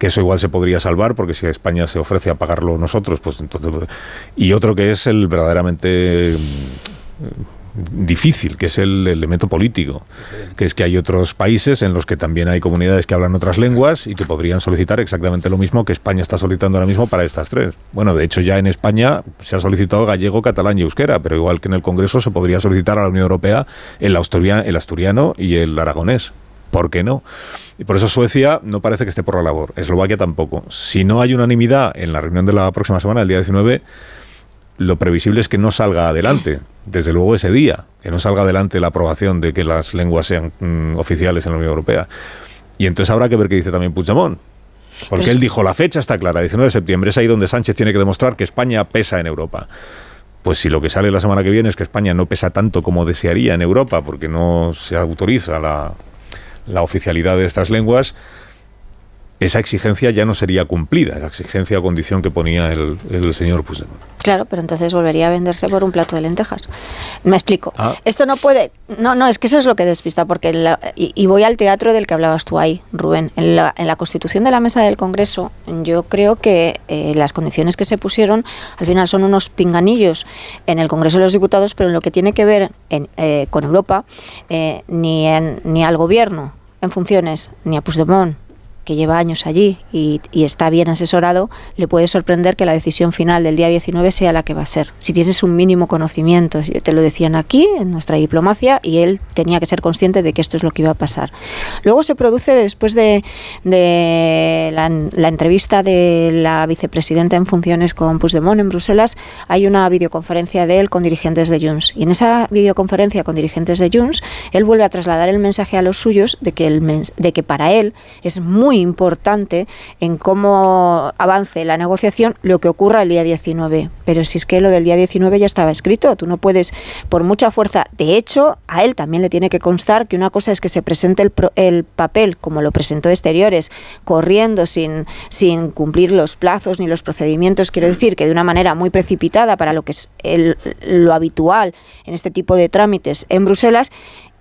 que eso igual se podría salvar, porque si España se ofrece a pagarlo nosotros, pues entonces... Y otro que es el verdaderamente mm, difícil, que es el elemento político, que es que hay otros países en los que también hay comunidades que hablan otras lenguas y que podrían solicitar exactamente lo mismo que España está solicitando ahora mismo para estas tres. Bueno, de hecho ya en España se ha solicitado gallego, catalán y euskera, pero igual que en el Congreso se podría solicitar a la Unión Europea el, el asturiano y el aragonés. ¿Por qué no? Y por eso Suecia no parece que esté por la labor. Eslovaquia tampoco. Si no hay unanimidad en la reunión de la próxima semana, el día 19, lo previsible es que no salga adelante, desde luego ese día, que no salga adelante la aprobación de que las lenguas sean mm, oficiales en la Unión Europea. Y entonces habrá que ver qué dice también Puigdemont. Porque pues él dijo, la fecha está clara, 19 de septiembre, es ahí donde Sánchez tiene que demostrar que España pesa en Europa. Pues si lo que sale la semana que viene es que España no pesa tanto como desearía en Europa, porque no se autoriza la, la oficialidad de estas lenguas, esa exigencia ya no sería cumplida, esa exigencia o condición que ponía el, el señor Puigdemont. Claro, pero entonces volvería a venderse por un plato de lentejas. Me explico. Ah. Esto no puede. No, no, es que eso es lo que despista, porque. y, voy al teatro del que hablabas tú ahí, Rubén. En la, en la constitución de la mesa del Congreso, yo creo que eh, las condiciones que se pusieron al final son unos pinganillos en el Congreso de los Diputados, pero en lo que tiene que ver eh, con Europa, eh, ni, ni al gobierno en funciones, ni a Puigdemont, que lleva años allí y, está bien asesorado, le puede sorprender que la decisión final del día 19 sea la que va a ser. Si tienes un mínimo conocimiento, te lo decían aquí, en nuestra diplomacia, y él tenía que ser consciente de que esto es lo que iba a pasar. Luego se produce, después de, la, entrevista de la vicepresidenta en funciones con Puigdemont en Bruselas, hay una videoconferencia de él con dirigentes de Junts. Y en esa videoconferencia con dirigentes de Junts, él vuelve a trasladar el mensaje a los suyos de que, el de que para él es muy importante en cómo avance la negociación lo que ocurra el día 19. Pero si es que lo del día 19 ya estaba escrito, tú no puedes, por mucha fuerza, de hecho, a él también le tiene que constar que una cosa es que se presente el, el papel como lo presentó Exteriores, corriendo sin, sin cumplir los plazos ni los procedimientos, quiero decir que de una manera muy precipitada para lo que es el, lo habitual en este tipo de trámites en Bruselas,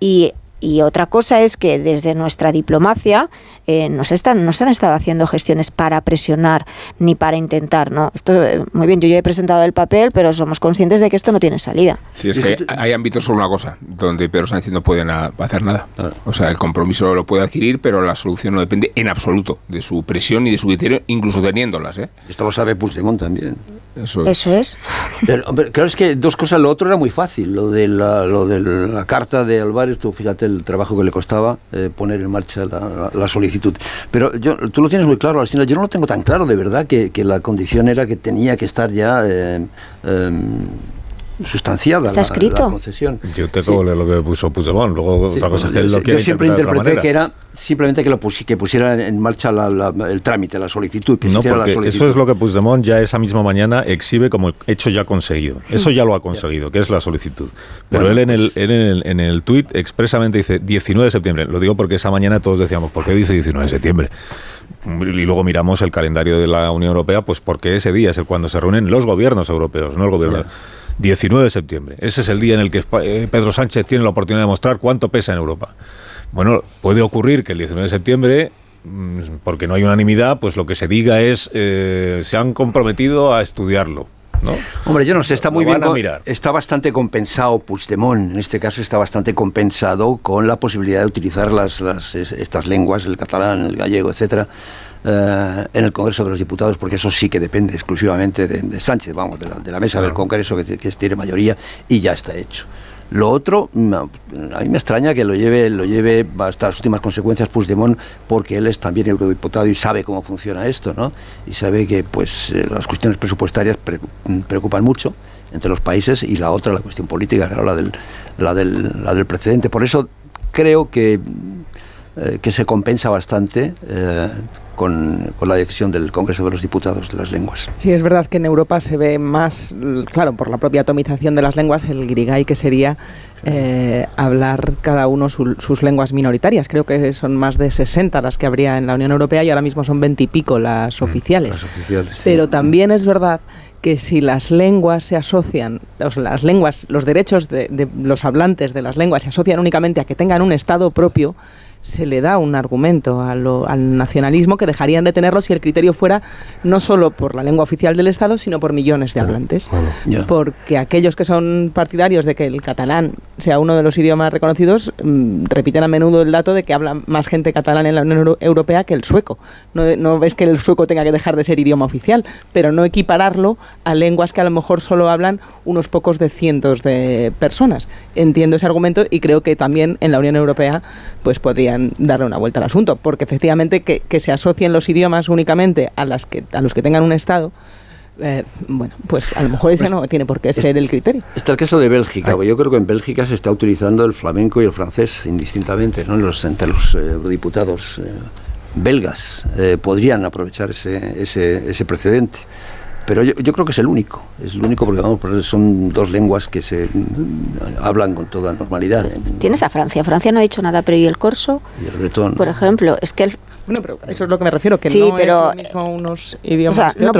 y y otra cosa es que desde nuestra diplomacia eh, nos, están, nos han estado haciendo gestiones para presionar ni para intentar. ¿no? Esto, eh, muy bien, yo ya he presentado el papel, pero somos conscientes de que esto no tiene salida. Sí, es que hay ámbitos solo una cosa, donde Pedro Sánchez no puede hacer nada. O sea, el compromiso lo puede adquirir, pero la solución no depende en absoluto de su presión ni de su criterio, incluso teniéndolas. ¿eh? Esto lo sabe Puigdemont también. Eso es. Eso es. Pero, claro, es que dos cosas. Lo otro era muy fácil. Lo de la, lo de la carta de Álvarez, tú fíjate el trabajo que le costaba eh, poner en marcha la, solicitud. Pero yo, tú lo tienes muy claro, Alcina. Yo no lo tengo tan claro, de verdad, que, la condición era que tenía que estar ya. Eh, em, sustanciada Está escrito. La, concesión. Yo te sí. lo que puso Puigdemont, luego otra cosa es que él lo Yo siempre interpreté que era simplemente que, lo que pusiera en marcha el trámite, la solicitud. Que no, porque eso es lo que Puigdemont ya esa misma mañana exhibe como hecho ya conseguido. Eso ya lo ha conseguido, que es la solicitud. Pero él, en, el, pues en, el, en el tuit expresamente dice 19 de septiembre. Lo digo porque esa mañana todos decíamos, ¿por qué dice 19 de septiembre? y luego miramos el calendario de la Unión Europea, pues porque ese día es el cuando se reúnen los gobiernos europeos, no el gobierno. 19 de septiembre. Ese es el día en el que eh, Pedro Sánchez tiene la oportunidad de mostrar cuánto pesa en Europa. Bueno, puede ocurrir que el 19 de septiembre mm, porque no hay unanimidad, pues lo que se diga es eh, se han comprometido a estudiarlo. ¿No? Hombre, yo no sé, está muy bien. Está bastante compensado Puigdemont, en este caso está bastante compensado con la posibilidad de utilizar las, las estas lenguas, el catalán, el gallego, etcétera, eh, en el Congreso de los Diputados, porque eso sí que depende exclusivamente de, Sánchez, vamos, de la, mesa del Congreso que, tiene mayoría y ya está hecho. Lo otro, a mí me extraña que lo lleve, lo lleve hasta las últimas consecuencias Puigdemont, porque él es también eurodiputado y sabe cómo funciona esto, ¿no? Y sabe que pues eh, las cuestiones presupuestarias preocupan mucho entre los países y la otra, la cuestión política, claro, la del, la del, la del precedente. Por eso creo que, eh, que se compensa bastante con, la decisión del Congreso de los Diputados de las lenguas. Sí, es verdad que en Europa se ve más, claro, por la propia atomización de las lenguas, el grigay que sería eh, hablar cada uno sus lenguas minoritarias. Creo que son más de 60 las que habría en la Unión Europea y ahora mismo son 20 y pico las mm, oficiales. Las oficiales Pero también es verdad que si las lenguas se asocian, las lenguas, los derechos de, de los hablantes de las lenguas se asocian únicamente a que tengan un Estado propio, se le da un argumento al nacionalismo que dejarían de tenerlo si el criterio fuera no solo por la lengua oficial del Estado, sino por millones de hablantes. Porque aquellos que son partidarios de que el catalán sea uno de los idiomas reconocidos mm, repiten a menudo el dato de que habla más gente catalán en la Unión Europea que el sueco. No, no ves que el sueco tenga que dejar de ser idioma oficial, pero no equipararlo a lenguas que a lo mejor solo hablan unos pocos de cientos de personas. Entiendo ese argumento y creo que también en la Unión Europea pues darle una vuelta al asunto, porque efectivamente que, se asocien los idiomas únicamente a, las que, a los que tengan un Estado, eh, bueno, pues a lo mejor ese pues no tiene por qué ser el criterio. Está el caso de Bélgica. Yo creo que en Bélgica se está utilizando el flamenco y el francés indistintamente, ¿no? Los, entre los eh, diputados eh, belgas podrían aprovechar ese, ese, ese precedente. Pero yo, creo que es el único, es el único porque vamos, son dos lenguas que se hablan con toda normalidad. Tienes a Francia, Francia no ha dicho nada, pero ¿y el corso? Y el bretón. Por ejemplo, es que el, bueno, pero eso es lo que me refiero, que no pero, es mismo unos idiomas no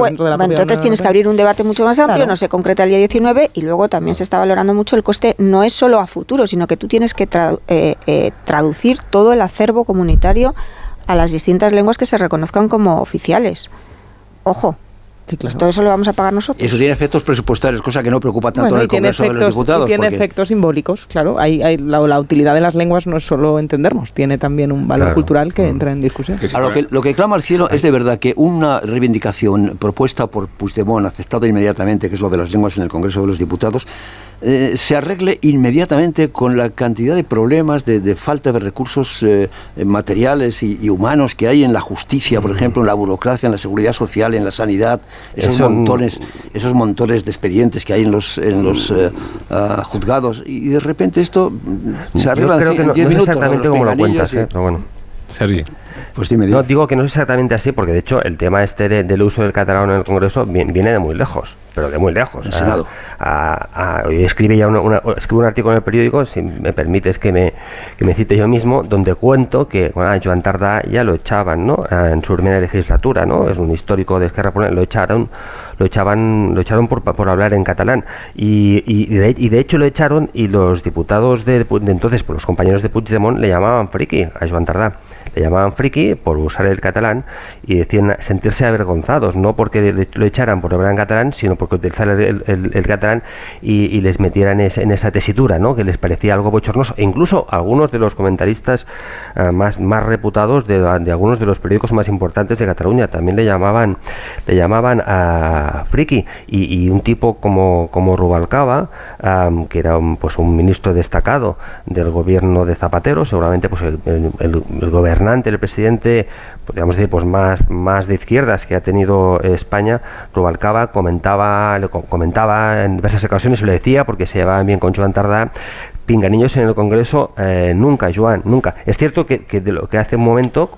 Entonces tienes que abrir un debate mucho más amplio, no se concreta el día 19 y luego también se está valorando mucho el coste, no es solo a futuro, sino que tú tienes que eh, eh, traducir todo el acervo comunitario a las distintas lenguas que se reconozcan como oficiales. Ojo, todo eso lo vamos a pagar nosotros. Eso tiene efectos presupuestarios, cosa que no preocupa tanto en el Congreso de los Diputados. tiene efectos simbólicos, claro. Hay, la, utilidad de las lenguas no es solo entendernos, tiene también un valor cultural que mm. entra en discusión. lo, que, lo que clama al cielo es de verdad que una reivindicación propuesta por Puigdemont, aceptada inmediatamente, que es lo de las lenguas en el Congreso de los Diputados, eh, se arregle inmediatamente con la cantidad de problemas de, falta de recursos eh, materiales y, humanos que hay en la justicia, por ejemplo, en la burocracia, en la seguridad social, en la sanidad, esos montones, esos montones de expedientes que hay en los, en los eh, ah, juzgados. Y de repente esto se arregla en 10 minutos. exactamente como lo cuentas, pero bueno. Pues dime, No, digo que no es exactamente así, porque de hecho el tema este del uso del catalán en el Congreso viene de muy lejos, pero de muy lejos. El Senado. escribe ya una, un artículo en el periódico, si me permites que me, que me cite yo mismo, donde cuento que bueno, a Joan Tardá ya lo echaban ¿no? en su primera legislatura, ¿no? es un histórico de Esquerra lo echaron lo echaban lo echaron por, por hablar en catalán y, y, de, y, de, hecho lo echaron y los diputados de, de entonces, por los compañeros de Puigdemont le llamaban friki a Joan Tardá le llamaban friki por usar el catalán y decían sentirse avergonzados, no porque lo echaran por hablar en catalán, sino porque utilizar el, catalán y, les metieran en esa tesitura, ¿no? que les parecía algo bochornoso. E incluso algunos de los comentaristas eh, más, más reputados de, algunos de los periódicos más importantes de Cataluña también le llamaban, le llamaban a friki. Y, un tipo como, como Rubalcaba, que era un, pues un ministro destacado del gobierno de Zapatero, seguramente pues el, el gobernador el presidente, podríamos decir, pues más, más de izquierdas que ha tenido España, Rubalcaba comentaba, comentaba en diversas ocasiones, y lo decía porque se llevaban bien con Joan Tardá, pinganiños en el Congreso, eh, nunca, Joan, nunca. Es cierto que, que, de lo que hace un momento,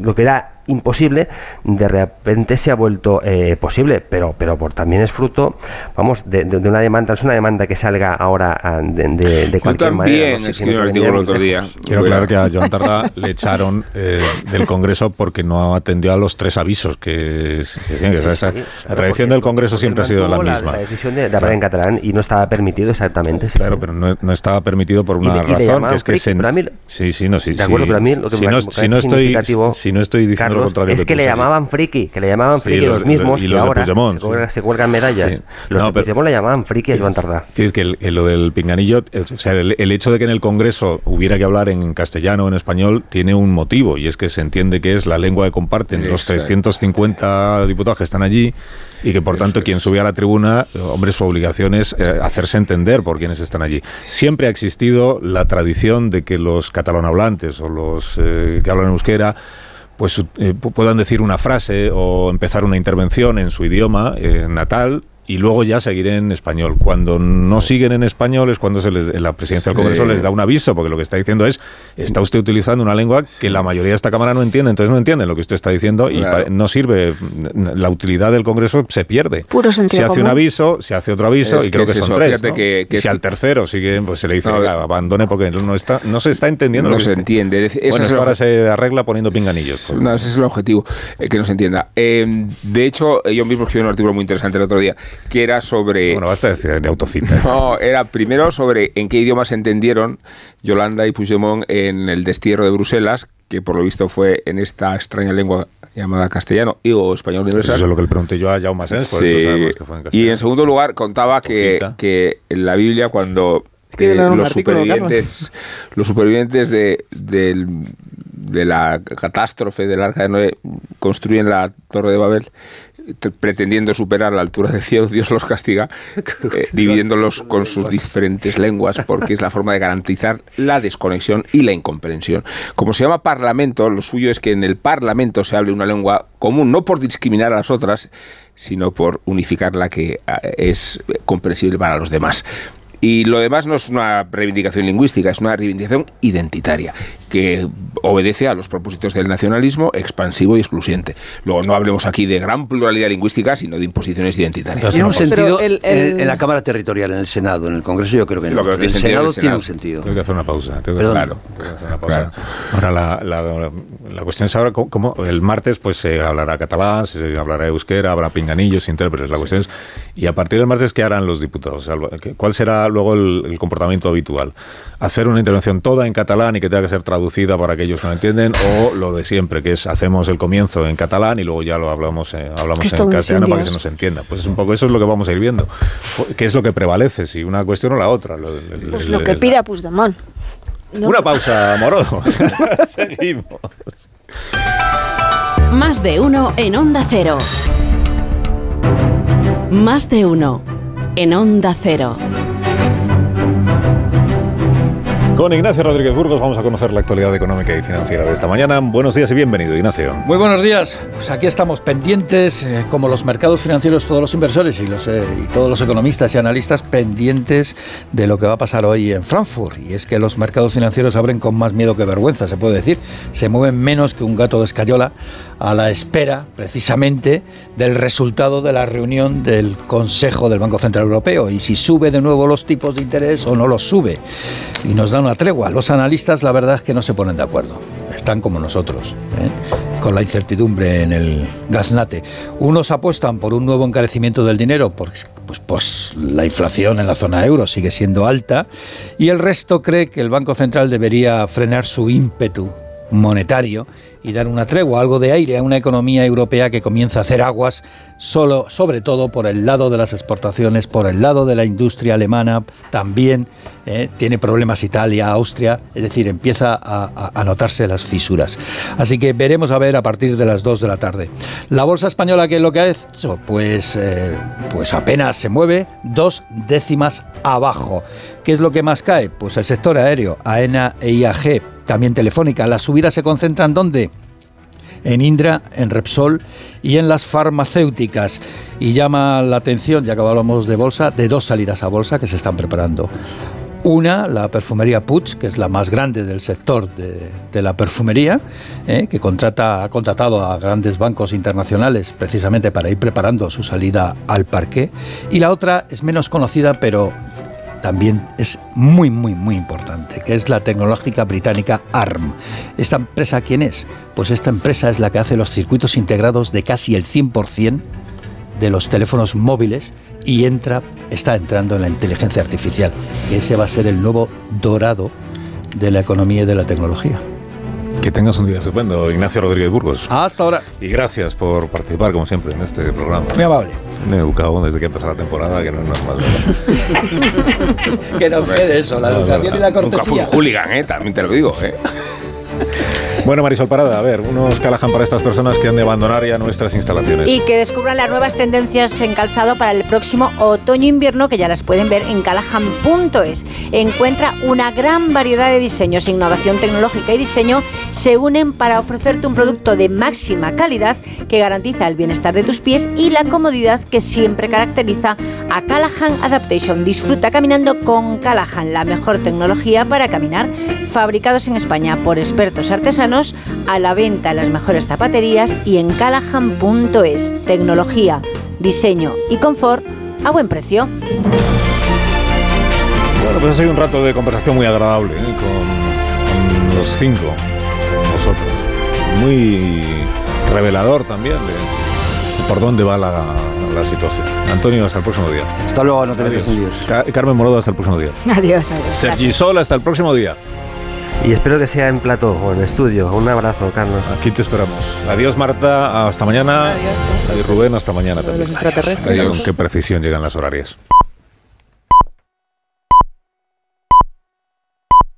lo que era imposible, de repente se ha vuelto eh, posible, pero, pero por, también es fruto, vamos, de, una demanda, es una demanda que salga ahora ah, de, de, cualquier manera. el otro día. Quiero aclarar que a Joan Tardá le echaron eh, del Congreso porque no atendió a los tres avisos que, la tradición del Congreso siempre ha sido la misma. La, decisión de, hablar en catalán y no estaba permitido exactamente. claro, pero no, no, estaba permitido por una razón, que es que se... sí, sí, no, sí. De acuerdo, pero a mí lo que si, no, si, no estoy, si no estoy diciendo es que, le llamaban friki, que le llamaban friki los, mismos y, ahora se, cuelgan, medallas. Los no, de le llamaban friki a Joan Tardá. Es que lo del pinganillo, o sea, el, hecho de que en el Congreso hubiera que hablar en castellano o en español tiene un motivo y es que se entiende que es la lengua que comparten los 350 diputados que están allí y que por tanto quien sube a la tribuna, hombre, su obligación es eh, hacerse entender por quienes están allí. Siempre ha existido la tradición de que los catalanohablantes o los eh, que hablan euskera pues eh, puedan decir una frase o empezar una intervención en su idioma eh, natal y luego ya seguiré en español. Cuando no siguen en español es cuando se les, la presidencia del Congreso les da un aviso, porque lo que está diciendo es, está usted utilizando una lengua que la mayoría de esta Cámara no entiende, entonces no entienden lo que usted está diciendo y no sirve, la utilidad del Congreso se pierde. se hace un aviso, se hace otro aviso y creo que, son tres. y si al tercero sigue, pues se le dice, abandone porque no, está, no se está entendiendo. No se entiende. bueno, esto ahora se arregla poniendo pinganillos. No, ese es el objetivo, eh, que no se entienda. Eh, de hecho, yo mismo escribí un artículo muy interesante el otro día que era sobre... Bueno, basta decir de autocita. No, era primero sobre en qué idioma se entendieron Yolanda y Puigdemont en el destierro de Bruselas, que por lo visto fue en esta extraña lengua llamada castellano y o español universal. Eso es lo que le pregunté yo a Jaume Sens, por eso sabemos que fue en castellano. Y en segundo lugar contaba que, que en la Biblia cuando eh, los, supervivientes, los supervivientes de, de la catástrofe del Arca de Noé construyen la Torre de Babel pretendiendo superar la altura del cielo, Dios los castiga, eh, dividiéndolos con sus diferentes lenguas, porque es la forma de garantizar la desconexión y la incomprensión. Como se llama parlamento, lo suyo es que en el parlamento se hable una lengua común, no por discriminar a las otras, sino por unificar la que eh, es comprensible para los demás. Y lo demás no es una reivindicación lingüística, es una reivindicación identitaria que obedece a los propósitos del nacionalismo expansivo y excluyente. Luego no hablemos aquí de gran pluralidad lingüística, sino de imposiciones identitarias. Tiene un sentido En, la Cámara Territorial, en el Senado, en el Congreso yo creo que no. en el Senado, tiene un sentido. Tengo que hacer una pausa. Tengo que, hacer, una pausa. Ahora la, la, la, cuestión es ahora cómo, el martes pues se hablará catalán, se hablará euskera, habrá pinganillos, intérpretes. La cuestión es y a partir del martes qué harán los diputados. ¿Cuál será luego el comportamiento habitual? Hacer una intervención toda en catalán y que tenga que ser traducida para aquellos que no entienden, o lo de siempre, que es hacemos el comienzo en catalán y luego ya lo hablamos, eh, hablamos en castellano para que se nos entienda. Pues es un poco eso es lo que vamos a ir viendo. ¿Qué es lo que prevalece? Si una cuestión o la otra. Lo, pues lo que pida Puigdemont. Una pausa, Morodo. Seguimos. Más de uno en Onda Cero. Más de uno en Onda Cero. Con Ignacio Rodríguez Burgos vamos a conocer la actualidad económica y financiera de esta mañana. Buenos días y bienvenido, Ignacio. Muy buenos días. Pues aquí estamos pendientes, eh, como los mercados financieros, todos los inversores y, los, eh, y todos los economistas y analistas pendientes de lo que va a pasar hoy en Frankfurt. Y es que los mercados financieros abren con más miedo que vergüenza, se puede decir. Se mueven menos que un gato de escayola a la espera, precisamente, del resultado de la reunión del Consejo del Banco Central Europeo y si sube de nuevo los tipos de interés o no los sube. Y nos dan una tregua. Los analistas, la verdad es que no se ponen de acuerdo. Están como nosotros, ¿eh? con la incertidumbre en el gasnate. Unos apuestan por un nuevo encarecimiento del dinero, porque pues, pues la inflación en la zona euro sigue siendo alta, y el resto cree que el Banco Central debería frenar su ímpetu monetario y dar una tregua, algo de aire a una economía europea que comienza a hacer aguas solo, sobre todo por el lado de las exportaciones, por el lado de la industria alemana, también eh, tiene problemas Italia, Austria, es decir, empieza a, notarse las fisuras. Así que veremos a ver a partir de las 2 de la tarde. La bolsa española, ¿qué es lo que ha hecho? Pues, eh, pues apenas se mueve dos décimas abajo. ¿Qué es lo que más cae? Pues el sector aéreo, AENA e IAG también Telefónica. Las subidas se concentran ¿dónde? En Indra, en Repsol y en las farmacéuticas. Y llama la atención, ya que hablamos de bolsa, de dos salidas a bolsa que se están preparando. Una, la perfumería Puig, que es la más grande del sector de, la perfumería, eh, que contrata, ha contratado a grandes bancos internacionales precisamente para ir preparando su salida al parque. Y la otra es menos conocida, pero también es muy, muy, muy importante, que es la tecnológica británica ARM. ¿Esta empresa quién es? Pues esta empresa es la que hace los circuitos integrados de casi el 100% de los teléfonos móviles y entra, está entrando en la inteligencia artificial, ese va a ser el nuevo dorado de la economía y de la tecnología. Que tengas un día estupendo, Ignacio Rodríguez Burgos. Hasta ahora. Y gracias por participar, como siempre, en este programa. Muy amable. Me he educado desde que empezó la temporada, que no es normal. que no quede eso, la educación y la cortesía. Nunca fui un hooligan, ¿eh? también te lo digo. ¿eh? Bueno, Marisol Parada, a ver, unos Callahan para estas personas que han de abandonar ya nuestras instalaciones. Y que descubran las nuevas tendencias en calzado para el próximo otoño-invierno, que ya las pueden ver en callahan.es. Encuentra una gran variedad de diseños, innovación tecnológica y diseño se unen para ofrecerte un producto de máxima calidad que garantiza el bienestar de tus pies y la comodidad que siempre caracteriza a Callahan Adaptation. Disfruta caminando con Callahan, la mejor tecnología para caminar, fabricados en España por expertos artesanos a la venta en las mejores zapaterías y en callahan.es. Tecnología, diseño y confort a buen precio. Bueno, pues ha sido un rato de conversación muy agradable ¿eh? con, los cinco, con vosotros. Muy revelador también por dónde va la, la situación. Antonio, hasta el próximo día. Hasta luego, no te metas en Dios. Ca- Carmen Morodo, hasta el próximo día. Adiós, adiós. Sergi Sol, hasta el próximo día. Y espero que sea en plató o en estudio. Un abrazo, Carlos. Aquí te esperamos. Adiós, Marta. Hasta mañana. Adiós. Y Rubén, hasta mañana de los también. extraterrestres. Adiós. con qué precisión llegan las horarias.